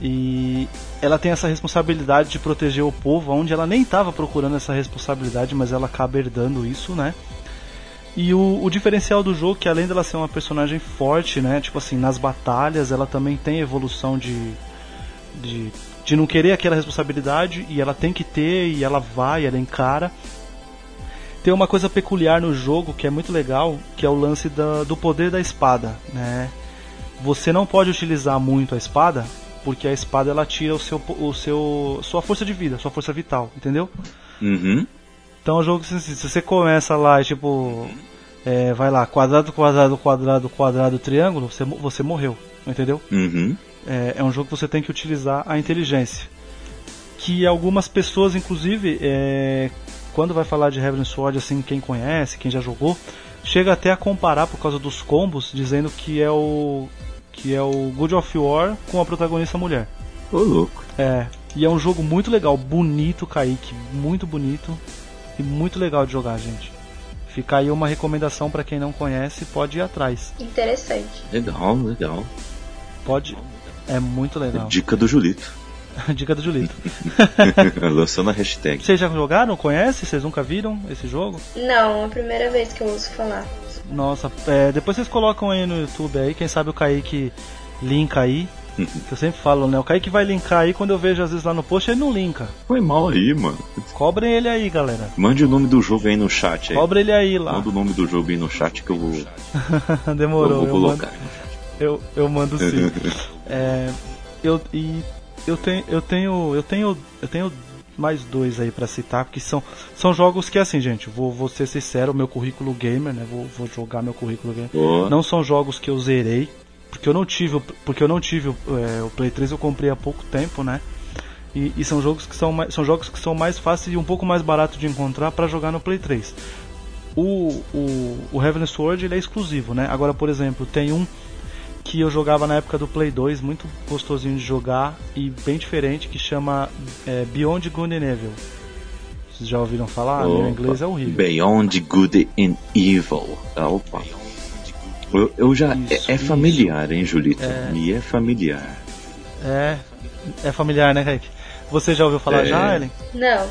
e ela tem essa responsabilidade de proteger o povo, onde ela nem estava procurando essa responsabilidade, mas ela acaba herdando isso, né? E o, o, diferencial do jogo, que além dela ser uma personagem forte, né? Tipo assim, nas batalhas ela também tem evolução de, de, de não querer aquela responsabilidade e ela tem que ter e ela vai, ela encara. Tem uma coisa peculiar no jogo que é muito legal, que é o lance da, do poder da espada, né? Você não pode utilizar muito a espada, porque a espada ela tira o seu, o seu, sua força de vida, sua força vital, entendeu? Uhum. Então o jogo, se, se você começa lá, tipo, é, vai lá, quadrado, quadrado, quadrado, quadrado, triângulo, você, você morreu, entendeu? Uhum. É, é um jogo que você tem que utilizar a inteligência. Que algumas pessoas, inclusive, é, quando vai falar de Heaven Sword, assim, quem conhece, quem já jogou, chega até a comparar por causa dos combos, dizendo que é o que é o God of War com a protagonista mulher. Ô louco. É, e é um jogo muito legal, bonito, Kaique, muito bonito e muito legal de jogar, gente. Fica aí uma recomendação para quem não conhece, pode ir atrás. Interessante. Legal, legal. Pode, é muito legal. Dica do Julito. Dica do Julito. Lançando a hashtag. Vocês já jogaram? Conhecem? Vocês nunca viram esse jogo? Não, é a primeira vez que eu ouço falar. Nossa, é, depois vocês colocam aí no YouTube aí, quem sabe o Kaique linka aí. Que eu sempre falo, né? O Kaique vai linkar aí quando eu vejo às vezes lá no post, ele não linka. Foi mal aí, mano. Cobrem ele aí, galera. Mande o nome do jogo aí no chat aí. Cobre ele aí lá. Manda o nome do jogo aí no chat que eu vou. Demorou. Eu vou colocar. Eu, mando, eu, eu mando sim. é, eu, e eu tenho, eu tenho, eu tenho, eu tenho mais dois aí para citar, porque são, são jogos que assim, gente, vou, vou ser sincero, meu currículo gamer, né? Vou, vou jogar meu currículo gamer. Não são jogos que eu zerei, porque eu não tive, porque eu não tive é, o Play 3, eu comprei há pouco tempo, né? E, e, são jogos que são mais, são jogos que são mais fáceis e um pouco mais barato de encontrar para jogar no Play 3. O, o, o Heavenly Sword ele é exclusivo, né? Agora, por exemplo, tem um que eu jogava na época do Play 2, muito gostosinho de jogar e bem diferente, que chama é, Beyond Good and Evil. Vocês já ouviram falar? Opa. Meu inglês é horrível. Beyond Good and Evil. Ah, opa. Eu, eu já. Isso, é, é, familiar, isso. hein, Julito? É... Me é familiar. É. É familiar, né, Rick? Você já ouviu falar é... já, Ellen? Não.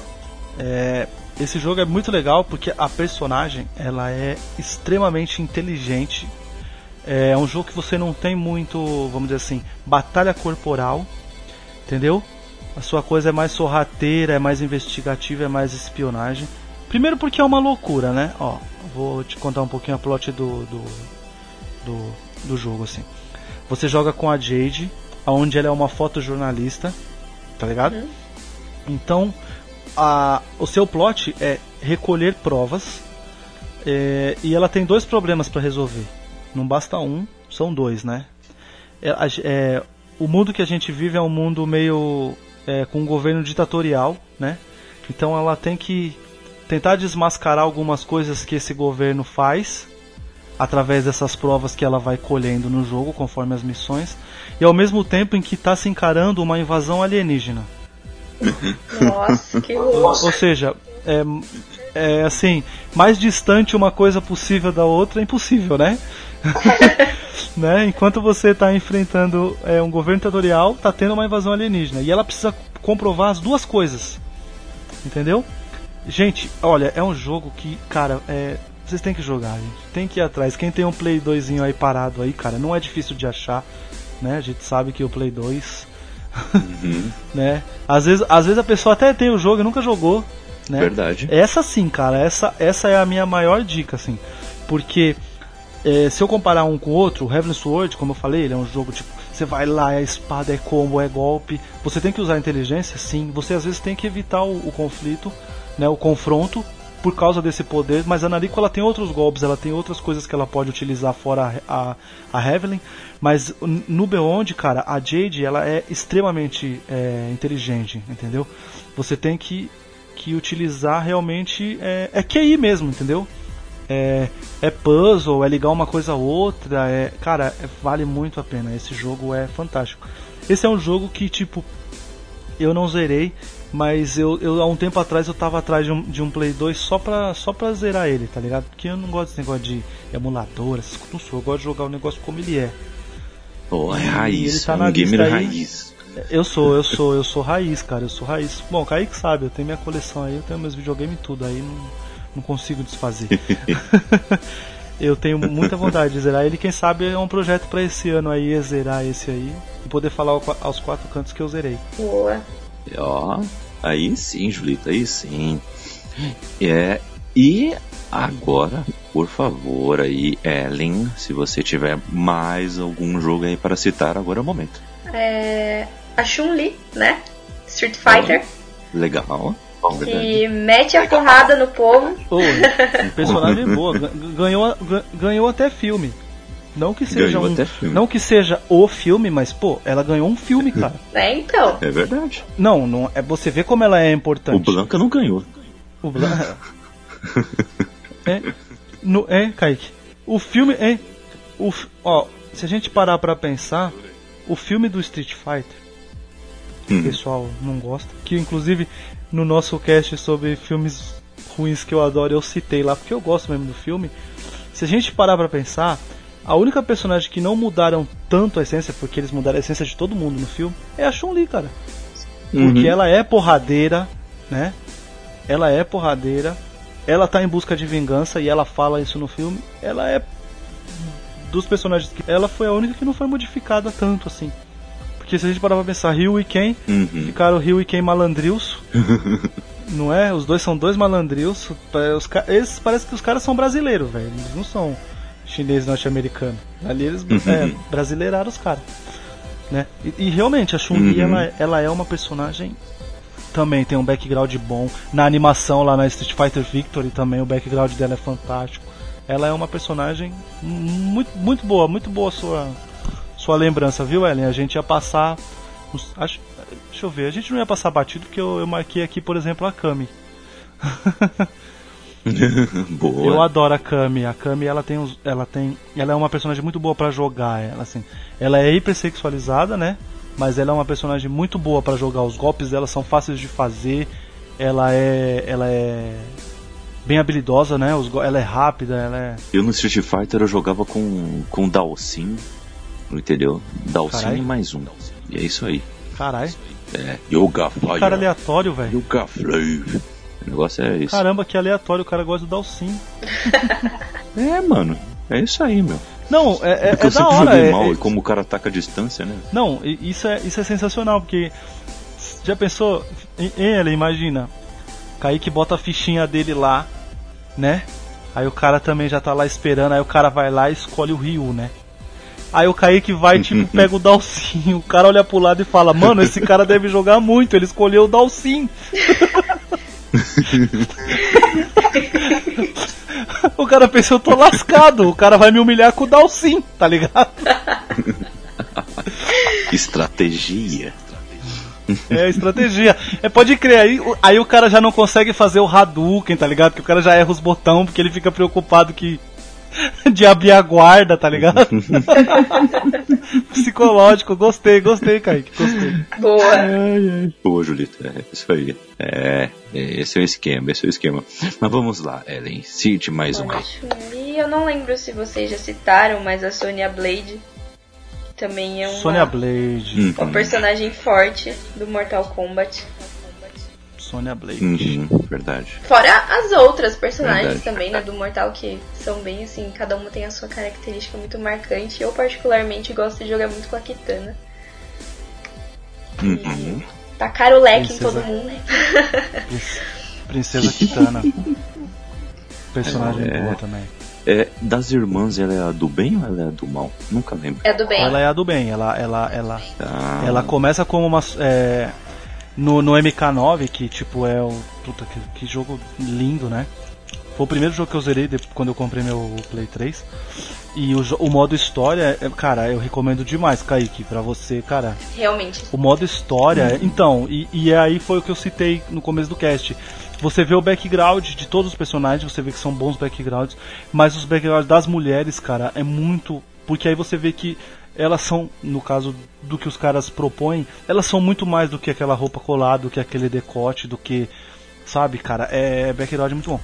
É, esse jogo é muito legal porque a personagem ela é extremamente inteligente. É um jogo que você não tem muito, vamos dizer assim, batalha corporal, entendeu? A sua coisa é mais sorrateira, é mais investigativa, é mais espionagem. Primeiro porque é uma loucura, né? Ó, vou te contar um pouquinho a plot do, do, do, do jogo, assim. Você joga com a Jade, onde ela é uma fotojornalista, tá ligado? Uhum. Então, a, o seu plot é recolher provas é, e ela tem dois problemas para resolver. Não basta um, são dois, né? É, é, o mundo que a gente vive é um mundo meio é, com um governo ditatorial, né? Então ela tem que tentar desmascarar algumas coisas que esse governo faz através dessas provas que ela vai colhendo no jogo conforme as missões e ao mesmo tempo em que está se encarando uma invasão alienígena. Nossa, que louco. Ou seja, é, é assim, mais distante uma coisa possível da outra é impossível, né? né? Enquanto você está enfrentando é, um governo ditatorial, está tendo uma invasão alienígena. E ela precisa comprovar as duas coisas. Entendeu? Gente, olha, é um jogo que, cara, é, vocês têm que jogar, gente. Tem que ir atrás. Quem tem um Play 2 aí parado aí, cara, não é difícil de achar. Né? A gente sabe que o Play 2 Uhum. né? Às vezes, às vezes a pessoa até tem o jogo e nunca jogou, né? Verdade. Essa sim, cara, essa, essa é a minha maior dica, assim. Porque é, se eu comparar um com o outro, o Heavenly Sword, como eu falei, ele é um jogo tipo, você vai lá, é espada, é combo, é golpe. Você tem que usar a inteligência, sim. Você às vezes tem que evitar o, o conflito, né, o confronto, por causa desse poder, mas a Nariko ela tem outros golpes, ela tem outras coisas que ela pode utilizar fora a, a, a Evelyn, mas no Beyond, cara, a Jade ela é extremamente é, inteligente, entendeu? Você tem que, que utilizar realmente é, é QI mesmo, entendeu? É, é puzzle, é ligar uma coisa a outra, é, cara, é, vale muito a pena. Esse jogo é fantástico. Esse é um jogo que tipo eu não zerei, mas eu, eu há um tempo atrás eu tava atrás de um, de um Play 2 só pra, só pra zerar ele, tá ligado? Porque eu não gosto desse negócio de emulador, essas coisas, não sou, eu gosto de jogar o negócio como ele é. Pô, é raiz, ele tá é um gamer aí. raiz. Eu sou, eu sou, eu sou raiz, cara, eu sou raiz. Bom, Kaique sabe, eu tenho minha coleção aí, eu tenho meus videogames e tudo, aí não, não consigo desfazer. eu tenho muita vontade de zerar ele, quem sabe é um projeto para esse ano aí, é zerar esse aí e poder falar aos quatro cantos que eu zerei. Boa. Ó, aí sim, Julita, aí sim. É, e agora, por favor, aí, Ellen, se você tiver mais algum jogo aí para citar, agora é o momento. É, a Chun-Li, né? Street Fighter. legal. Que mete a porrada no povo. Oh, personagem boa. Ganhou, ganhou até filme. Não que seja um, não que seja o filme, mas pô, ela ganhou um filme, cara. É então. É verdade. Não, não é você vê como ela é importante. O Blanca não ganhou. O Blanca. é, no, é, Kaique. O filme é o ó, se a gente parar para pensar, o filme do Street Fighter hum. o pessoal não gosta, que inclusive no nosso cast sobre filmes ruins que eu adoro, eu citei lá porque eu gosto mesmo do filme. Se a gente parar para pensar, a única personagem que não mudaram tanto a essência, porque eles mudaram a essência de todo mundo no filme, é a Chun-Li, cara. Porque uhum. ela é porradeira, né? Ela é porradeira, ela tá em busca de vingança e ela fala isso no filme. Ela é dos personagens que ela foi a única que não foi modificada tanto assim. Porque se a gente parar pra pensar, Ryu e Ken uhum. ficaram Ryu e Ken malandrios. não é? Os dois são dois malandrios. Os, eles, parece que os caras são brasileiros, velho. Eles não são chinês norte-americano. Ali eles uhum. é, brasileiraram os caras. Né? E, e, realmente a Chun-Li uhum. ela, ela é uma personagem também tem um background bom. Na animação lá na Street Fighter Victory também o background dela é fantástico. Ela é uma personagem muito, muito boa, muito boa sua sua lembrança, viu, Ellen? A gente ia passar. Acho, deixa eu ver, a gente não ia passar batido porque eu, eu marquei aqui, por exemplo, a Kami. Boa. Eu adoro a Kami. A Kami ela tem uns, ela tem, ela é uma personagem muito boa pra jogar, ela assim. Ela é hipersexualizada, né? Mas ela é uma personagem muito boa pra jogar. Os golpes dela são fáceis de fazer. Ela é, ela é bem habilidosa, né? Os, ela é rápida, ela é Eu no Street Fighter eu jogava com, com Dalsin, entendeu? Dalsin Carai. e mais um. E é isso aí. Caralho. É, Yoga Fire. Cara aleatório, velho. Yoga Flame. O negócio é isso. Caramba, que aleatório, o cara gosta do Dalsim. É, mano. É isso aí, meu. Não, é, é, Porque é eu da sempre hora. joguei é- mal é- e como o cara ataca a distância, né? Não, isso é, isso é sensacional, porque já pensou, ele, imagina, Kaique bota a fichinha dele lá, né? Aí o cara também já tá lá esperando, aí o cara vai lá e escolhe o Ryu, né? Aí o Kaique vai e tipo, pega o Dalsin, o cara olha pro lado e fala, mano, esse cara deve jogar muito, ele escolheu o Dalsin. O cara pensa, eu tô lascado, o cara vai me humilhar com o Dalsin, tá ligado? Estratégia. É estratégia. É, pode crer, aí, o- aí o cara já não consegue fazer o Hadouken, tá ligado? Que o cara já erra os botões porque ele fica preocupado que. de abrir a guarda, tá ligado? Psicológico, gostei, gostei, Kaique, gostei. Boa. Boa, Julito. É isso aí. É, é, esse é o esquema, esse é o esquema. Mas vamos lá, Ellen. Cite mais um aí. Chun-Li, eu não lembro se vocês já citaram, mas a Sonya Blade também é uma, Sonya Blade. uma Uhum, personagem forte do Mortal Kombat. Sonya Blade. uhum, verdade. Fora as outras personagens Verdade. também, né, do Mortal, que são bem assim, cada uma tem a sua característica muito marcante. Eu particularmente gosto de jogar muito com a Kitana. Uhum. Tacar o leque em Princesa. todo mundo. Princ- Princesa Kitana. Personagem É. boa também. É, das irmãs, ela é a do bem ou ela é a do mal? Nunca lembro. É do bem. Ela é a do bem, ela, ela, ela, Ah, Ela começa como uma. é, no, no MK9, que tipo é o. Puta, que, que jogo lindo, né? Foi o primeiro jogo que eu zerei de- quando eu comprei meu Play 3. E o, o modo história, é, cara, eu recomendo demais, Kaique, pra você, cara. Realmente. O modo história, então, e, e aí foi o que eu citei no começo do cast. Você vê o background de todos os personagens, você vê que são bons backgrounds, mas os backgrounds das mulheres, cara, é muito. Porque aí você vê que elas são, no caso do que os caras propõem, elas são muito mais do que aquela roupa colada, do que aquele decote, do que. Sabe, cara, é background muito bom.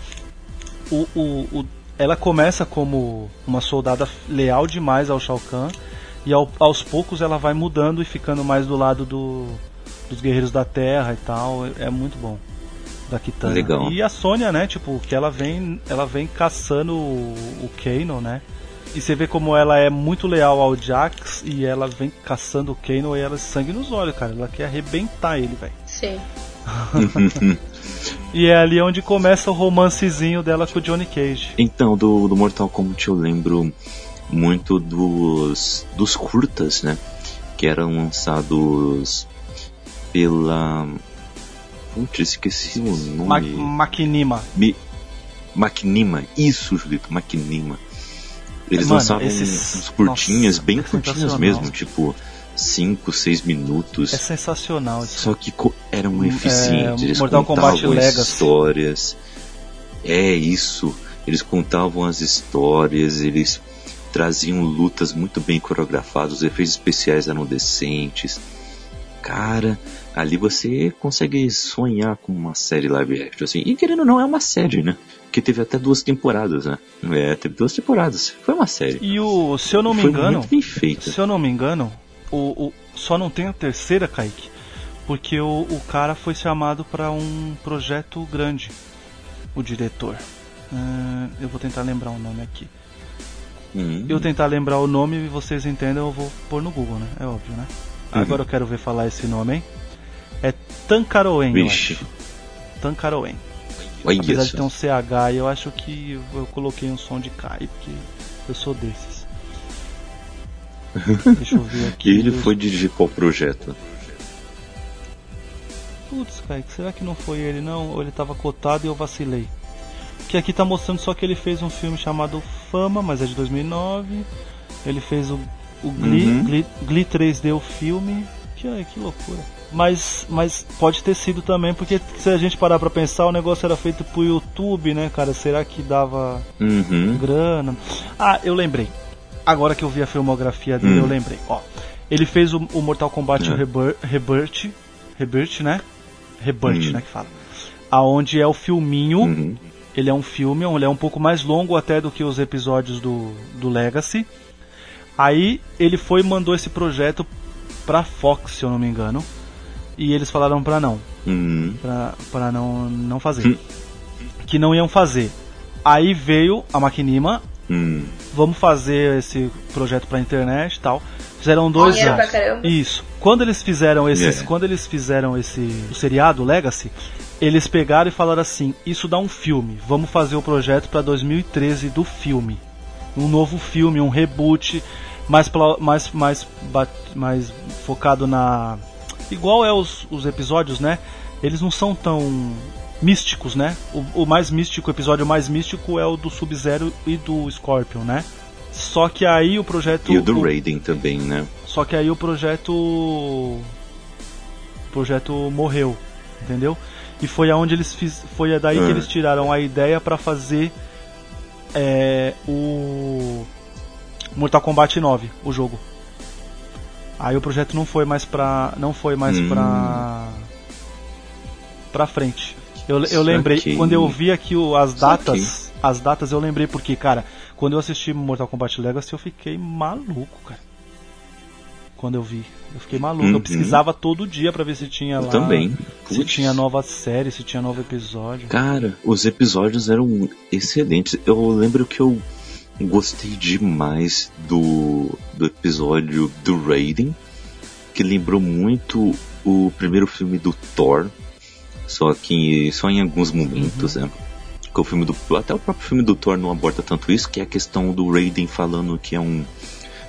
O, o, o- ela começa como uma soldada leal demais ao Shao Kahn e ao- aos poucos ela vai mudando e ficando mais do lado do, dos guerreiros da Terra e tal. É, é muito bom. Da Kitana. Legal. E a Sônia, né, tipo, que ela vem, ela vem caçando o, o Kano, né? E você vê como ela é muito leal ao Jax e ela vem caçando o Kano e ela sangue nos olhos, cara. Ela quer arrebentar ele, velho. Sim. E é ali onde começa o romancezinho dela com o Johnny Cage. Então, do, do Mortal Kombat eu lembro muito dos, dos curtas, né? Que eram lançados pela. Putz, esqueci o Ma nome. Maquinima. Mi... Maquinima, isso, Julito, Maquinima. Eles Mano, lançavam esses- curtinhas, Nossa, bem é curtinhas mesmo, tipo 5, 6 minutos. É sensacional isso. Só que eram Hum, eficientes, é, eles Mortal contavam Kombat histórias. É isso, eles contavam as histórias, eles traziam lutas muito bem coreografadas, os efeitos especiais eram decentes. Cara, ali você consegue sonhar com uma série live action assim. E querendo ou não, é uma série, né? Que teve até duas temporadas, né? É, teve duas temporadas. Foi uma série. E o, se eu não me Foi engano, muito bem feita. se eu não me engano, o, o- só não tem a terceira, Kaique, porque o, o cara foi chamado para um projeto grande, o diretor. Ah, eu vou tentar lembrar o nome aqui. Hum. Eu tentar lembrar o nome e vocês entendam, eu vou pôr no Google, né? É óbvio, né? Uhum. Agora eu quero ver falar esse nome, hein? É Tancaroen, Vixe. Tancaroen. Olha Apesar de só. ter um CH, eu acho que eu coloquei um som de Kai, porque eu sou desses. Deixa eu ver aqui. E ele foi dirigir qual projeto? Putz, Kaique, será que não foi ele não? Ou ele tava cotado e eu vacilei? Que aqui tá mostrando só que ele fez um filme chamado Fama, mas é de 2009. Ele fez o, o Glee, Uhum. Glee, Glee 3D, o filme. Que, que loucura. Mas, mas pode ter sido também, porque se a gente parar pra pensar, o negócio era feito pro YouTube, né, cara? Será que dava Uhum. grana? Ah, eu lembrei. Agora que eu vi a filmografia dele, Hum. eu lembrei. Ó, ele fez o, o Mortal Kombat. Rebir- Rebirth, Rebirth, né? Rebirth, Hum. né, que fala. Aonde é o filminho, Uhum. ele é um filme, ele é um pouco mais longo até do que os episódios do, do Legacy. Aí ele foi e mandou esse projeto pra Fox, se eu não me engano. E eles falaram pra não, Uhum. pra, pra não, não fazer. Hum. Que não iam fazer. Aí veio a Maquinima, Uhum. vamos fazer esse projeto pra internet e tal. Fizeram dois Dinheiro anos. pra caramba. Isso. Quando eles fizeram esses, É. quando eles fizeram esse o seriado Legacy, eles pegaram e falaram assim: "Isso dá um filme. Vamos fazer o projeto pra 2013 do filme. Um novo filme, um reboot mais mais mais mais focado na igual é os, os episódios, né? Eles não são tão místicos, né? O, o mais místico, o episódio mais místico é o do Sub-Zero e do Scorpion, né? Só que aí o projeto E o do o- Raiden também, né? só que aí o projeto. O projeto morreu, entendeu? E foi aonde eles fiz, foi daí que Ah. eles tiraram a ideia pra fazer é, o Mortal Kombat 9, o jogo. Aí o projeto não foi mais pra não foi mais Hum. pra pra frente. Eu, eu lembrei Saquei. quando eu vi aqui o- as datas, as datas eu lembrei porque, cara, quando eu assisti Mortal Kombat Legacy eu fiquei maluco, cara. Quando eu vi, eu fiquei maluco. Eu Uhum. pesquisava todo dia pra ver se tinha Eu lá, também. se Putz. tinha nova série, se tinha novo episódio. Cara, os episódios eram excelentes. Eu lembro que eu gostei demais do, do episódio do Raiden, que lembrou muito o primeiro filme do Thor, só que só em alguns momentos, né? Que o filme do, até o próprio filme do Thor não aborda tanto isso, que é a questão do Raiden falando que é um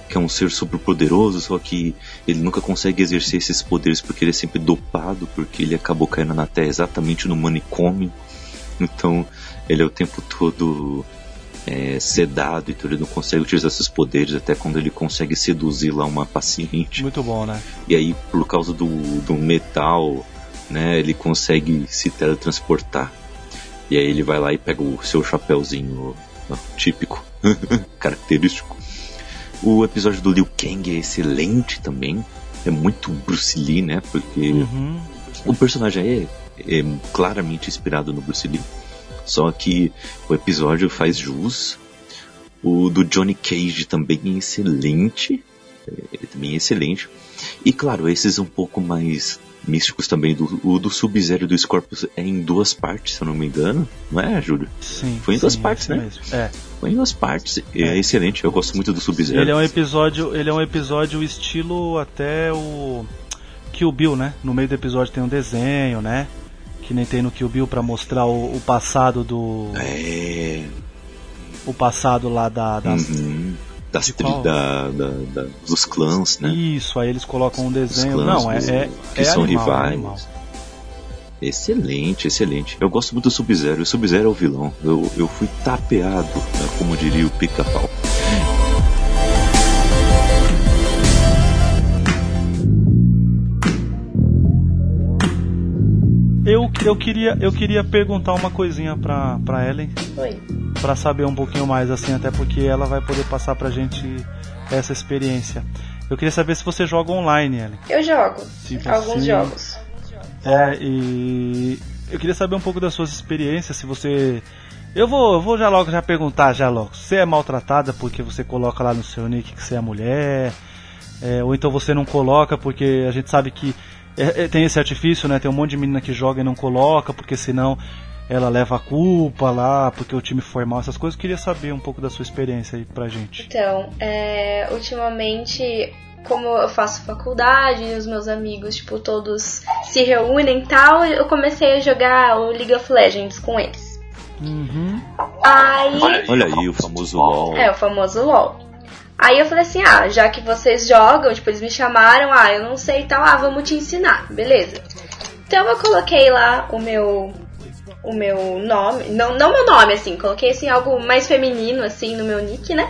que é um ser super poderoso, só que ele nunca consegue exercer esses poderes porque ele é sempre dopado, porque ele acabou caindo na Terra exatamente no manicômio. Então ele é o tempo todo é, sedado, então ele não consegue utilizar seus poderes até quando ele consegue seduzir lá uma paciente. Muito bom, né? E aí, por causa do, do metal, né, ele consegue se teletransportar. E aí ele vai lá e pega o seu chapéuzinho típico, característico. O episódio do Liu Kang é excelente também. É muito Bruce Lee, né? Porque Uhum. o personagem é, é claramente inspirado no Bruce Lee. Só que o episódio faz jus. O do Johnny Cage também é excelente. É, Ele também é excelente. E claro, esses um pouco mais místicos também. Do, o do Sub-Zero do Scorpius é em duas partes, se eu não me engano. Não é, Júlio? Sim. Foi em duas sim, partes, esse né? mesmo. É. Foi em duas partes. É, excelente. Eu gosto muito do Sub-Zero. Ele é um episódio, ele é um episódio estilo até o Kill Bill, né? No meio do episódio tem um desenho, né? Que nem tem no Kill Bill pra mostrar o, o passado do É. o passado lá da das uhum. Das qual? da, da, da- dos clãs, né? Isso, aí eles colocam um desenho. clãs Não, é do- é, que é são animal, é rivais. animal. Excelente, excelente. Eu gosto muito do Sub-Zero. O Sub-Zero é o vilão. Eu, eu fui tapeado, né, como diria o pica-pau. Eu, eu queria eu queria perguntar uma coisinha pra pra Ellen, Oi. pra saber um pouquinho mais assim, até porque ela vai poder passar pra gente essa experiência. Eu queria saber se você joga online, Ellen. Eu jogo Tipo alguns jogos. É, e eu queria saber um pouco das suas experiências, se você. Eu vou, eu vou já logo já perguntar já logo. Você é maltratada porque você coloca lá no seu nick que você é mulher? É, ou então você não coloca porque a gente sabe que é, é, tem esse artifício, né? Tem um monte de menina que joga e não coloca, porque senão ela leva a culpa lá, porque o time foi mal, essas coisas. Eu queria saber um pouco da sua experiência aí pra gente. Então, é, ultimamente, como eu faço faculdade e os meus amigos, tipo, todos se reúnem e tal, eu comecei a jogar o League of Legends com eles. Uhum. Aí. Olha aí o famoso LOL. É, o famoso LOL. Aí eu falei assim, ah, já que vocês jogam, tipo, eles me chamaram, ah, eu não sei e tal, ah, vamos te ensinar, beleza. Então eu coloquei lá o meu o meu nome, não, não meu nome, assim, coloquei assim algo mais feminino, assim, no meu nick, né?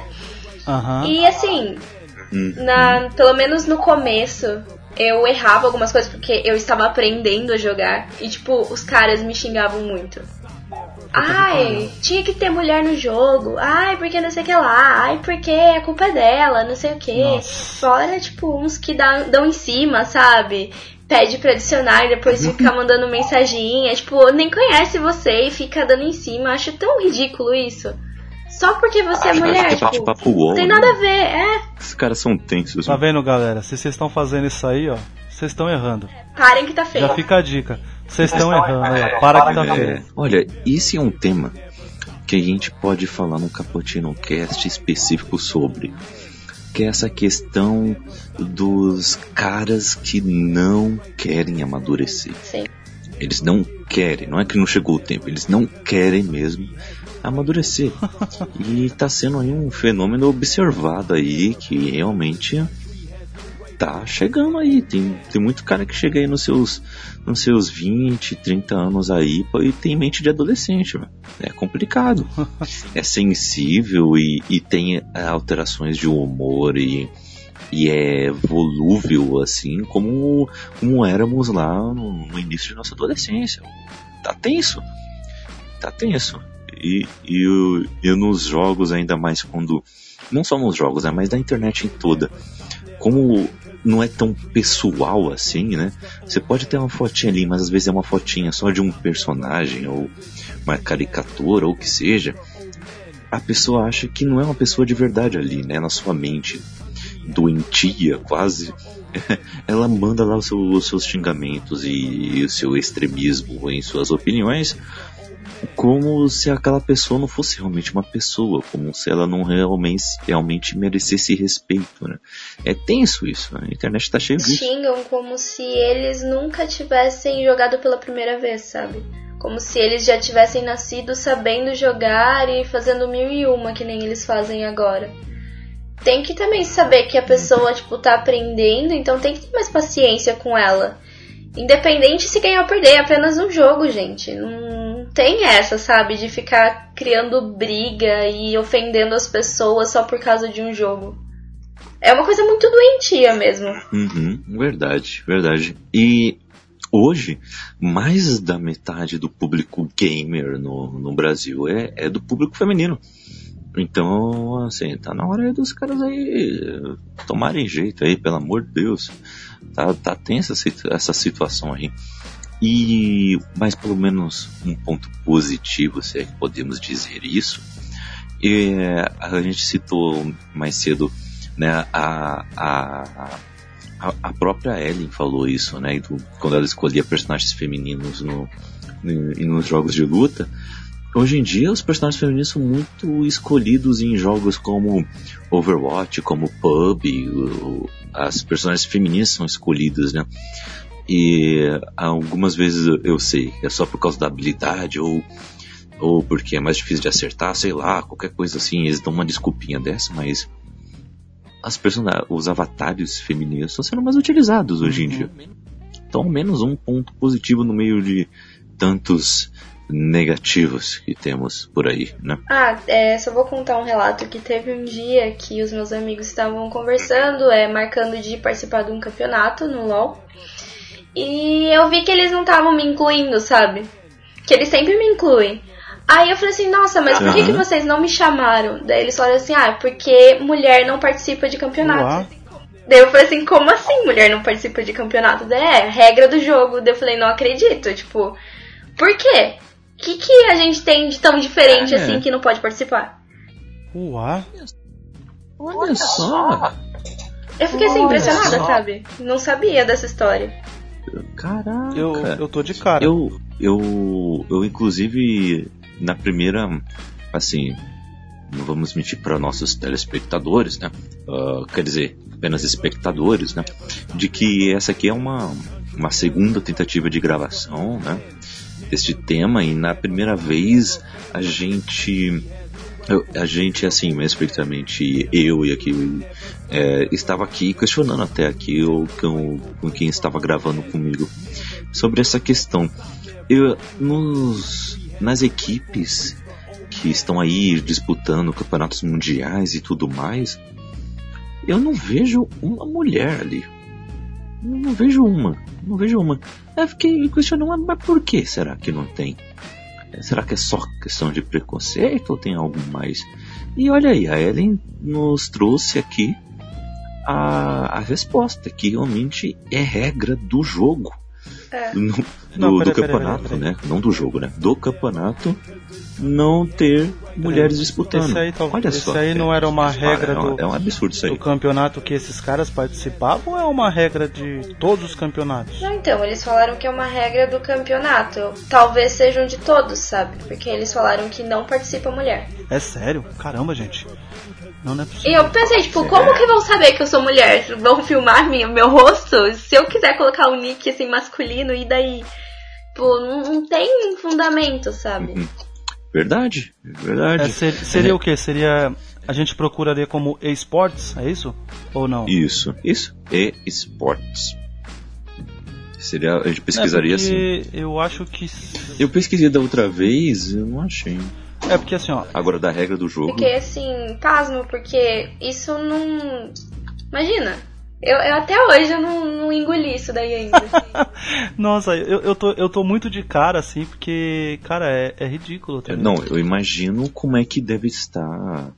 Aham. E assim, na, pelo menos no começo, eu errava algumas coisas porque eu estava aprendendo a jogar e, tipo, os caras me xingavam muito. Ai, tinha que ter mulher no jogo. Ai, porque não sei o que lá. Ai, porque a culpa é dela, não sei o que. Fora, tipo, uns que dão, dão em cima, sabe? Pede pra adicionar e depois fica mandando mensaginha. Tipo, nem conhece você e fica dando em cima. Acho tão ridículo isso. Só porque você é mulher, tipo, não tem nada a ver, é. Esses caras são tensos. Tá vendo, galera? Se vocês estão fazendo isso aí, ó, vocês estão errando. Parem que tá feio. Já fica a dica. Vocês estão errando, é, para que tá feio. É, olha, esse é um tema que a gente pode falar no Cappuccino Cast específico sobre. Que é essa questão dos caras que não querem amadurecer. Sim. Eles não querem, não é que não chegou o tempo, eles não querem mesmo amadurecer. e tá sendo aí um fenômeno observado aí que realmente tá chegando aí. Tem, tem muito cara que chega aí nos seus, nos seus 20, 30 anos aí e tem mente de adolescente. É complicado. é sensível e, e tem é, alterações de humor e, e é volúvel, assim, como, como éramos lá no, no início de nossa adolescência. Tá tenso. Tá tenso. E, e, eu, eu nos jogos, ainda mais quando. Não só nos jogos, né, mas da internet em toda. Como não é tão pessoal assim, né? Você pode ter uma fotinha ali, mas às vezes é uma fotinha só de um personagem ou uma caricatura ou o que seja. A pessoa acha que não é uma pessoa de verdade ali, né? Na sua mente doentia, quase. Ela manda lá os seus, os seus xingamentos e o seu extremismo em suas opiniões como se aquela pessoa não fosse realmente uma pessoa, como se ela não realmente, realmente merecesse respeito, né? É tenso isso, né? a internet tá cheia disso. Xingam como se eles nunca tivessem jogado pela primeira vez, sabe? Como se eles já tivessem nascido sabendo jogar e fazendo mil e uma, que nem eles fazem agora. Tem que também saber que a pessoa, tipo, tá aprendendo, então tem que ter mais paciência com ela. Independente se ganhar ou perder, é apenas um jogo, gente. Não tem essa, sabe? De ficar criando briga e ofendendo as pessoas só por causa de um jogo. É uma coisa muito doentia mesmo. Uhum, verdade, verdade. E hoje, mais da metade do público gamer no, no Brasil é, é do público feminino. Então, assim, tá na hora dos caras aí tomarem jeito aí, pelo amor de Deus. Tá, tá tensa essa situação aí. E, mas pelo menos um ponto positivo, se é que podemos dizer isso, é, a gente citou mais cedo, né, a, a, a, própria Ellen falou isso, né, quando ela escolhia personagens femininos no, no, nos jogos de luta, Hoje em dia, os personagens femininos são muito escolhidos em jogos como Overwatch, como PUB. As personagens femininas são escolhidas, né? E algumas vezes eu sei, é só por causa da habilidade ou, ou porque é mais difícil de acertar, sei lá, qualquer coisa assim. Eles dão uma desculpinha dessa, mas as os avatares femininos estão sendo mais utilizados hoje em dia. Então, ao menos um ponto positivo no meio de tantos negativos que temos por aí, né? Ah, é, só vou contar um relato que teve um dia que os meus amigos estavam conversando, é, marcando de participar de um campeonato no LoL. E eu vi que eles não estavam me incluindo, sabe? Que eles sempre me incluem. Aí eu falei assim, nossa, mas por que, que vocês não me chamaram? Daí eles falaram assim, ah, porque mulher não participa de campeonato. Uau. Daí eu falei assim, como assim mulher não participa de campeonato? Daí é, regra do jogo. Daí eu falei, não acredito, tipo, por quê? O que, que a gente tem de tão diferente é. assim que não pode participar? Uau! Olha só! Eu fiquei assim, impressionada, sabe? Não sabia dessa história. Caraca! Eu, eu tô de cara. Eu, eu, eu inclusive, na primeira, assim, não vamos mentir para nossos telespectadores, né? Uh, quer dizer, apenas espectadores, né? De que essa aqui é uma, uma segunda tentativa de gravação, né? Deste tema e na primeira vez a gente a gente assim mais especificamente eu e aqui é, estava aqui questionando até aqui o com, com quem estava gravando comigo sobre essa questão eu nos nas equipes que estão aí disputando campeonatos mundiais e tudo mais eu não vejo uma mulher ali Não vejo uma. Não vejo uma. Eu fiquei questionando, mas por que será que não tem? Será que é só questão de preconceito ou tem algo mais? E olha aí, a Ellen nos trouxe aqui a, a resposta, que realmente é regra do jogo. É. do, Não, do peraí, campeonato, peraí, né? Não do jogo, né? Do campeonato não ter mulheres disputando. Esse aí, tal- Olha esse só. aí não era uma regra é, do- é um absurdo isso aí. Do campeonato que esses caras participavam ou é uma regra de todos os campeonatos? Não, então, eles falaram que é uma regra do campeonato. Talvez sejam de todos, sabe? Porque eles falaram que não participa mulher. É sério? Caramba, gente. Não, não é E possível. eu pensei, tipo, como que vão saber que eu sou mulher? Vão filmar minha, meu rosto? Se eu quiser colocar um nick assim masculino, e daí? Pô, não, não tem fundamento, sabe? Uhum. Verdade, verdade. É, ser- seria o que? Seria. A gente procuraria como esportes, é isso? Ou não? Isso, isso. Esportes. Seria, a gente pesquisaria é assim. Eu acho que. Eu pesquisei da outra vez, eu não achei. É porque assim, ó. Agora da regra do jogo. Fiquei assim, pasmo, porque isso não. Imagina, eu, eu até hoje eu não, não engoli isso daí ainda. Nossa, eu, eu, tô, eu tô muito de cara, assim, porque, cara, é, é ridículo. Também. Não, eu imagino como é que deve estar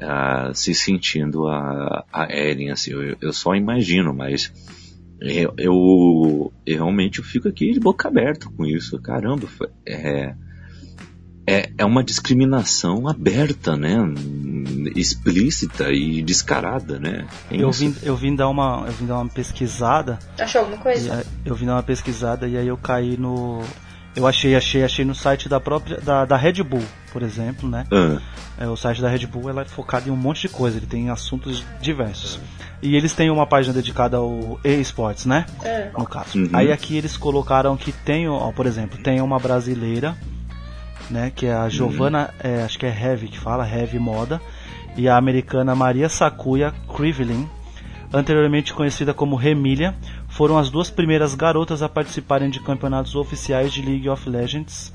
ah, se sentindo a, a Eren, assim, eu, eu só imagino, mas eu, eu, eu realmente eu fico aqui de boca aberta com isso, caramba, é, é, é uma discriminação aberta, né, explícita e descarada, né. É Eu vim, eu vim dar uma, eu vim dar uma pesquisada, Achou alguma coisa? aí- eu vim dar uma pesquisada e aí eu caí no, eu achei, achei, achei no site da própria, da, da Red Bull, por exemplo, né? Ah, É, o site da Red Bull ela é focado em um monte de coisa, ele tem assuntos diversos. E eles têm uma página dedicada ao eSports, né? É. No caso. Uhum. Aí aqui eles colocaram que tem, ó, por exemplo, tem uma brasileira, né? Que é a Giovanna, é, acho que é Heavy que fala, Heavy Moda. E a americana Maria Sakuya Krivlin, anteriormente conhecida como Remília, foram as duas primeiras garotas a participarem de campeonatos oficiais de League of Legends.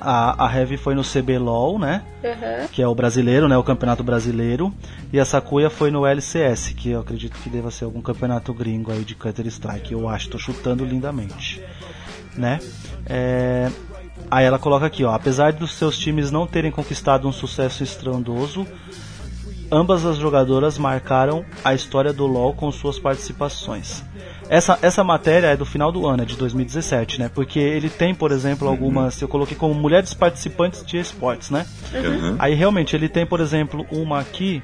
A, a Heavy foi no CBLOL, né? Uhum. que é o brasileiro, né, o campeonato brasileiro, e a Sakuya foi no LCS, que eu acredito que deva ser algum campeonato gringo aí de Counter Strike, eu acho, tô chutando lindamente, né? É, Aí ela coloca aqui, ó, apesar dos seus times não terem conquistado um sucesso estrondoso, ambas as jogadoras marcaram a história do LoL com suas participações. Essa, essa matéria é do final do ano, é de 2017, né? Porque ele tem, por exemplo, algumas. Eu coloquei como mulheres participantes de esportes, né? aham. Aí realmente ele tem, por exemplo, uma aqui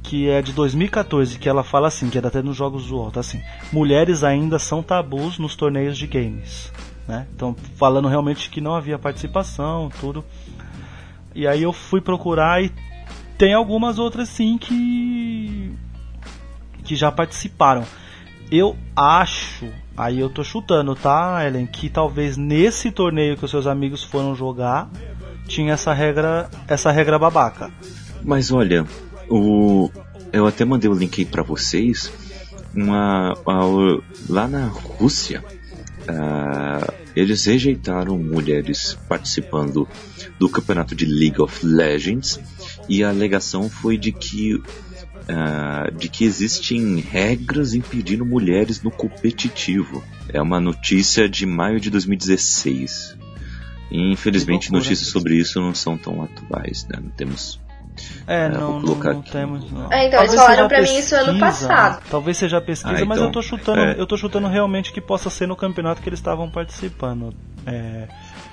que é de 2014, que ela fala assim, que é até nos jogos do UOL, tá assim. Mulheres ainda são tabus nos torneios de games, né? Então, falando realmente que não havia participação, tudo. E aí eu fui procurar e tem algumas outras sim que que já participaram. Eu acho, aí eu tô chutando, tá, Ellen, que talvez nesse torneio que os seus amigos foram jogar tinha essa regra, essa regra babaca. Mas olha, o, eu até mandei o link pra vocês. Uma, a- lá na Rússia, ah, eles rejeitaram mulheres participando do campeonato de League of Legends e a alegação foi de que ah, de que existem regras impedindo mulheres no competitivo. É uma notícia de maio de 2016. E, infelizmente, notícias sobre isso não são tão atuais, né? Não temos É, É, não, não, aqui. temos. Não. É, então, eles Talvez falaram seja pra mim isso ano pesquisa, passado. Talvez seja pesquisa, Ah, mas então, eu tô chutando, é. eu tô chutando realmente que possa ser no campeonato que eles estavam participando. É,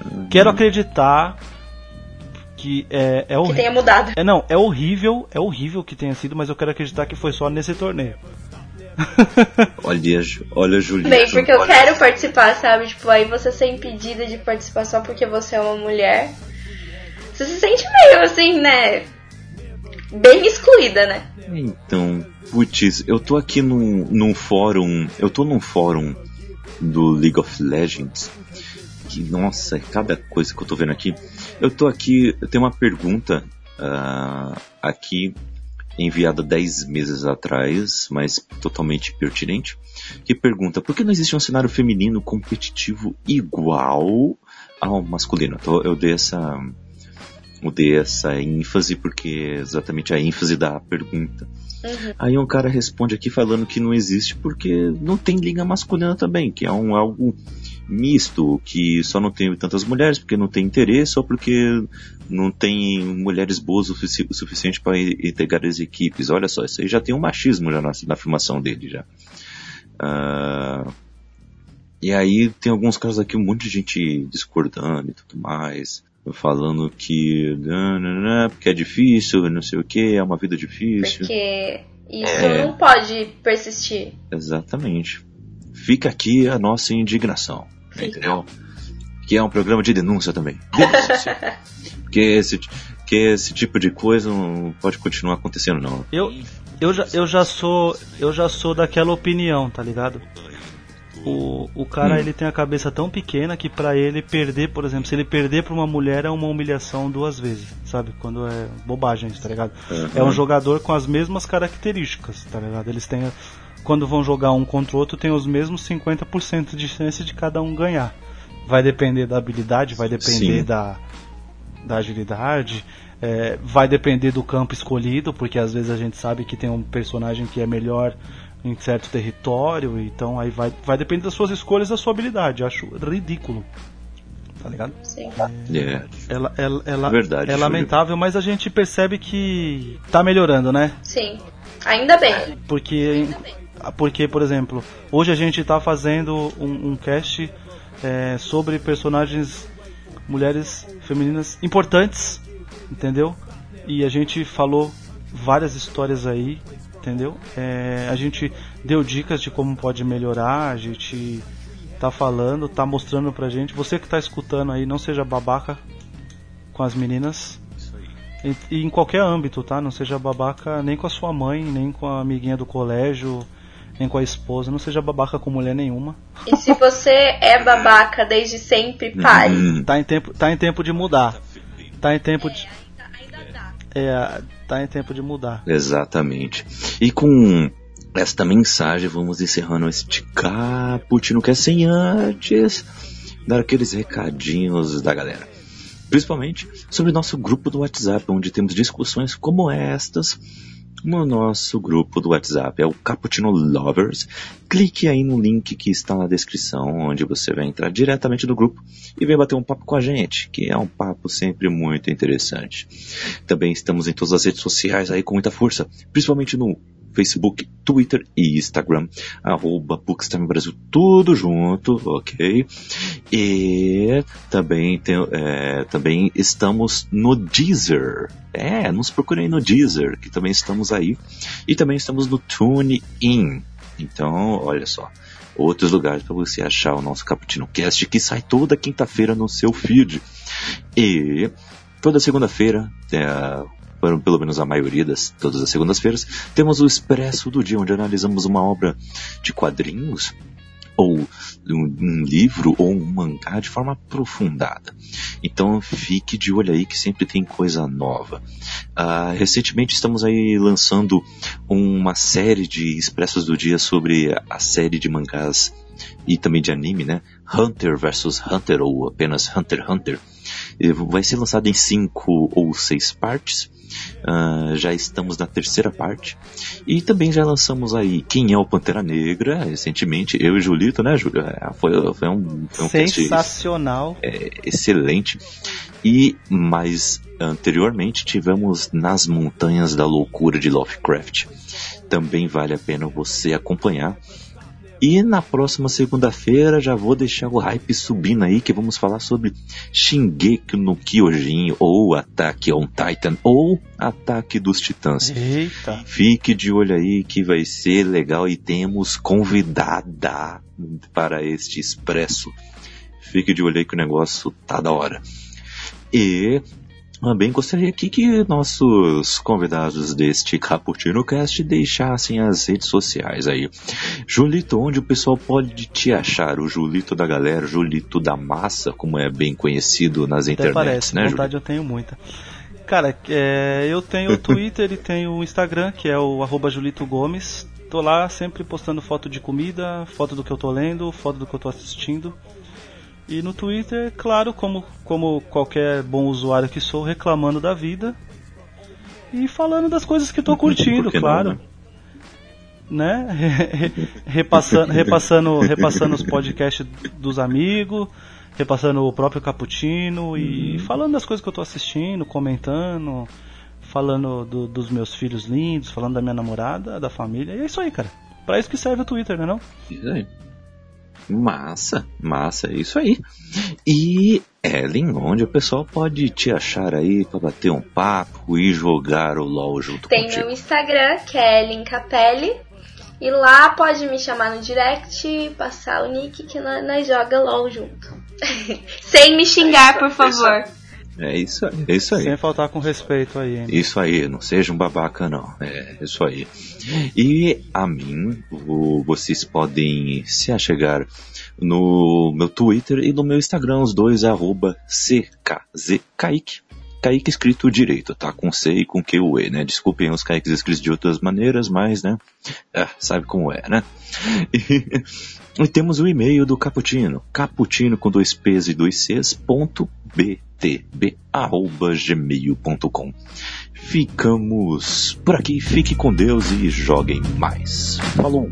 Uhum. Quero acreditar que é, é Que horrível. tenha mudado. É não, é horrível, é horrível que tenha sido, mas eu quero acreditar que foi só nesse torneio. Olha, Ju- olha, Julieta. Bem, porque eu olha- quero participar, sabe? Tipo, aí você ser impedida de participar só porque você é uma mulher. Você se sente meio assim, né? Bem excluída, né? Então, putz, eu tô aqui num, num fórum. Eu tô num fórum do League of Legends. Que, nossa, cada coisa que eu tô vendo aqui. Eu tô aqui. Eu tenho uma pergunta ah, aqui enviada 10 meses atrás, mas totalmente pertinente. Que pergunta: por que não existe um cenário feminino competitivo igual ao masculino? Então, eu dei essa mudei essa ênfase porque é exatamente a ênfase da pergunta. Uhum. Aí um cara responde aqui falando que não existe porque não tem liga masculina também, que é um algo misto, que só não tem tantas mulheres porque não tem interesse ou porque não tem mulheres boas o, sufici suficiente para integrar as equipes. Olha só, isso aí já tem um machismo já na, na afirmação dele já. Uh, e aí tem alguns casos aqui, um monte de gente discordando e tudo mais falando que não, não, não, porque é difícil, não sei o que, é uma vida difícil. Porque isso é, não pode persistir. Exatamente. Fica aqui a nossa indignação, Fica. entendeu? Que é um programa de denúncia também. Denúncia. porque esse, que esse tipo de coisa não pode continuar acontecendo não. Eu, eu, já, eu já sou eu já sou daquela opinião, tá ligado? O, o cara hum. ele tem a cabeça tão pequena que para ele perder, por exemplo, se ele perder para uma mulher é uma humilhação duas vezes, sabe? Quando é bobagem isso, tá ligado? Uhum. É um jogador com as mesmas características, tá ligado? Eles têm quando vão jogar um contra o outro tem os mesmos 50% de chance de cada um ganhar. Vai depender da habilidade, vai depender da da agilidade, é, vai depender do campo escolhido, porque às vezes a gente sabe que tem um personagem que é melhor em certo território, então aí vai, vai depender das suas escolhas da sua habilidade. Eu acho ridículo. Tá ligado? Sim. É. Ela, ela, ela, Verdade, é lamentável, mas a gente percebe que tá melhorando, né? Sim. Ainda bem. Porque, porque por exemplo, hoje a gente tá fazendo um, um cast é, sobre personagens mulheres femininas importantes, entendeu? E a gente falou várias histórias aí entendeu? É, a gente deu dicas de como pode melhorar, a gente tá falando, tá mostrando pra gente. Você que tá escutando aí, não seja babaca com as meninas. E, e em qualquer âmbito, tá? Não seja babaca nem com a sua mãe, nem com a amiguinha do colégio, nem com a esposa. Não seja babaca com mulher nenhuma. E se você é babaca desde sempre, pare. Tá, em tempo, tá em tempo de mudar. Tá em tempo de. É, tá em tempo de mudar. Exatamente. E com esta mensagem vamos encerrando este cappuccino que é sem antes dar aqueles recadinhos da galera. Principalmente sobre nosso grupo do WhatsApp, onde temos discussões como estas no nosso grupo do WhatsApp, é o Cappuccino Lovers. Clique aí no link que está na descrição, onde você vai entrar diretamente no grupo e vem bater um papo com a gente, que é um papo sempre muito interessante. Também estamos em todas as redes sociais aí com muita força, principalmente no Facebook, Twitter e Instagram, arroba Bookstime Brasil, tudo junto, ok? E também, tem, é, também estamos no Deezer. É, nos procurem no Deezer, que também estamos aí. E também estamos no TuneIn. Então, olha só outros lugares para você achar o nosso Cappuccino Cast que sai toda quinta-feira no seu feed. E toda segunda-feira, é, pelo menos a maioria das todas as segundas-feiras, temos o Expresso do Dia, onde analisamos uma obra de quadrinhos ou um, livro ou um mangá de forma aprofundada. Então fique de olho aí que sempre tem coisa nova. Uh, recentemente estamos aí lançando uma série de expressos do dia sobre a série de mangás e também de anime, né? Hunter vs Hunter ou apenas Hunter x Hunter. Vai ser lançado em cinco ou seis partes. Uh, já estamos na terceira parte. E também já lançamos aí Quem é o Pantera Negra, recentemente, eu e Julito, né, Júlio? É, foi, foi um, foi um Sensacional. é, excelente. E mais anteriormente tivemos Nas Montanhas da Loucura de Lovecraft. Também vale a pena você acompanhar. E na próxima segunda-feira já vou deixar o hype subindo aí que vamos falar sobre Shingeki no Kyojin ou Ataque on Titan ou Ataque dos Titãs. Eita. Fique de olho aí que vai ser legal e temos convidada para este expresso. Fique de olho aí que o negócio tá da hora. E também gostaria aqui que nossos convidados deste Cappuccino Cast deixassem as redes sociais aí. Julito, onde o pessoal pode te achar? O Julito da galera, Julito da massa, como é bem conhecido nas Até internets, parece, né, vontade eu tenho muita. Cara, é, eu tenho o Twitter e tenho o Instagram, que é o arroba Julito Gomes. Tô lá sempre postando foto de comida, foto do que eu tô lendo, foto do que eu tô assistindo. E no Twitter, claro, como, como qualquer bom usuário que sou, reclamando da vida. E falando das coisas que estou curtindo, claro. Não, né? né? repassando, repassando, repassando os podcasts dos amigos, repassando o próprio Cappuccino e uhum. falando das coisas que eu estou assistindo, comentando, falando do, dos meus filhos lindos, falando da minha namorada, da família. E é isso aí, cara. Pra isso que serve o Twitter, né não? Isso aí. Massa, massa, é isso aí. E Ellen, onde o pessoal pode te achar aí para bater um papo e jogar o LOL junto Tem contigo? Tem meu Instagram, que é Ellen Capelli. E lá pode me chamar no direct, passar o nick que nós, nós joga LOL junto. Sem me xingar, por favor. É isso aí, é isso aí. Sem faltar com respeito aí. Hein? Isso aí, não seja um babaca não. É isso aí. E a mim, o, vocês podem se achegar no meu Twitter e no meu Instagram, os dois arroba CKZKaique. Kaique escrito direito, tá? Com C e com Q U E, né? Desculpem os Kaiques escritos de outras maneiras, mas, né? É, sabe como é, né? E, e temos o e-mail do Caputino, caputino com dois P's e dois C's, ponto btb, arroba gmail.com. Ficamos por aqui, fique com Deus e joguem mais. Falou!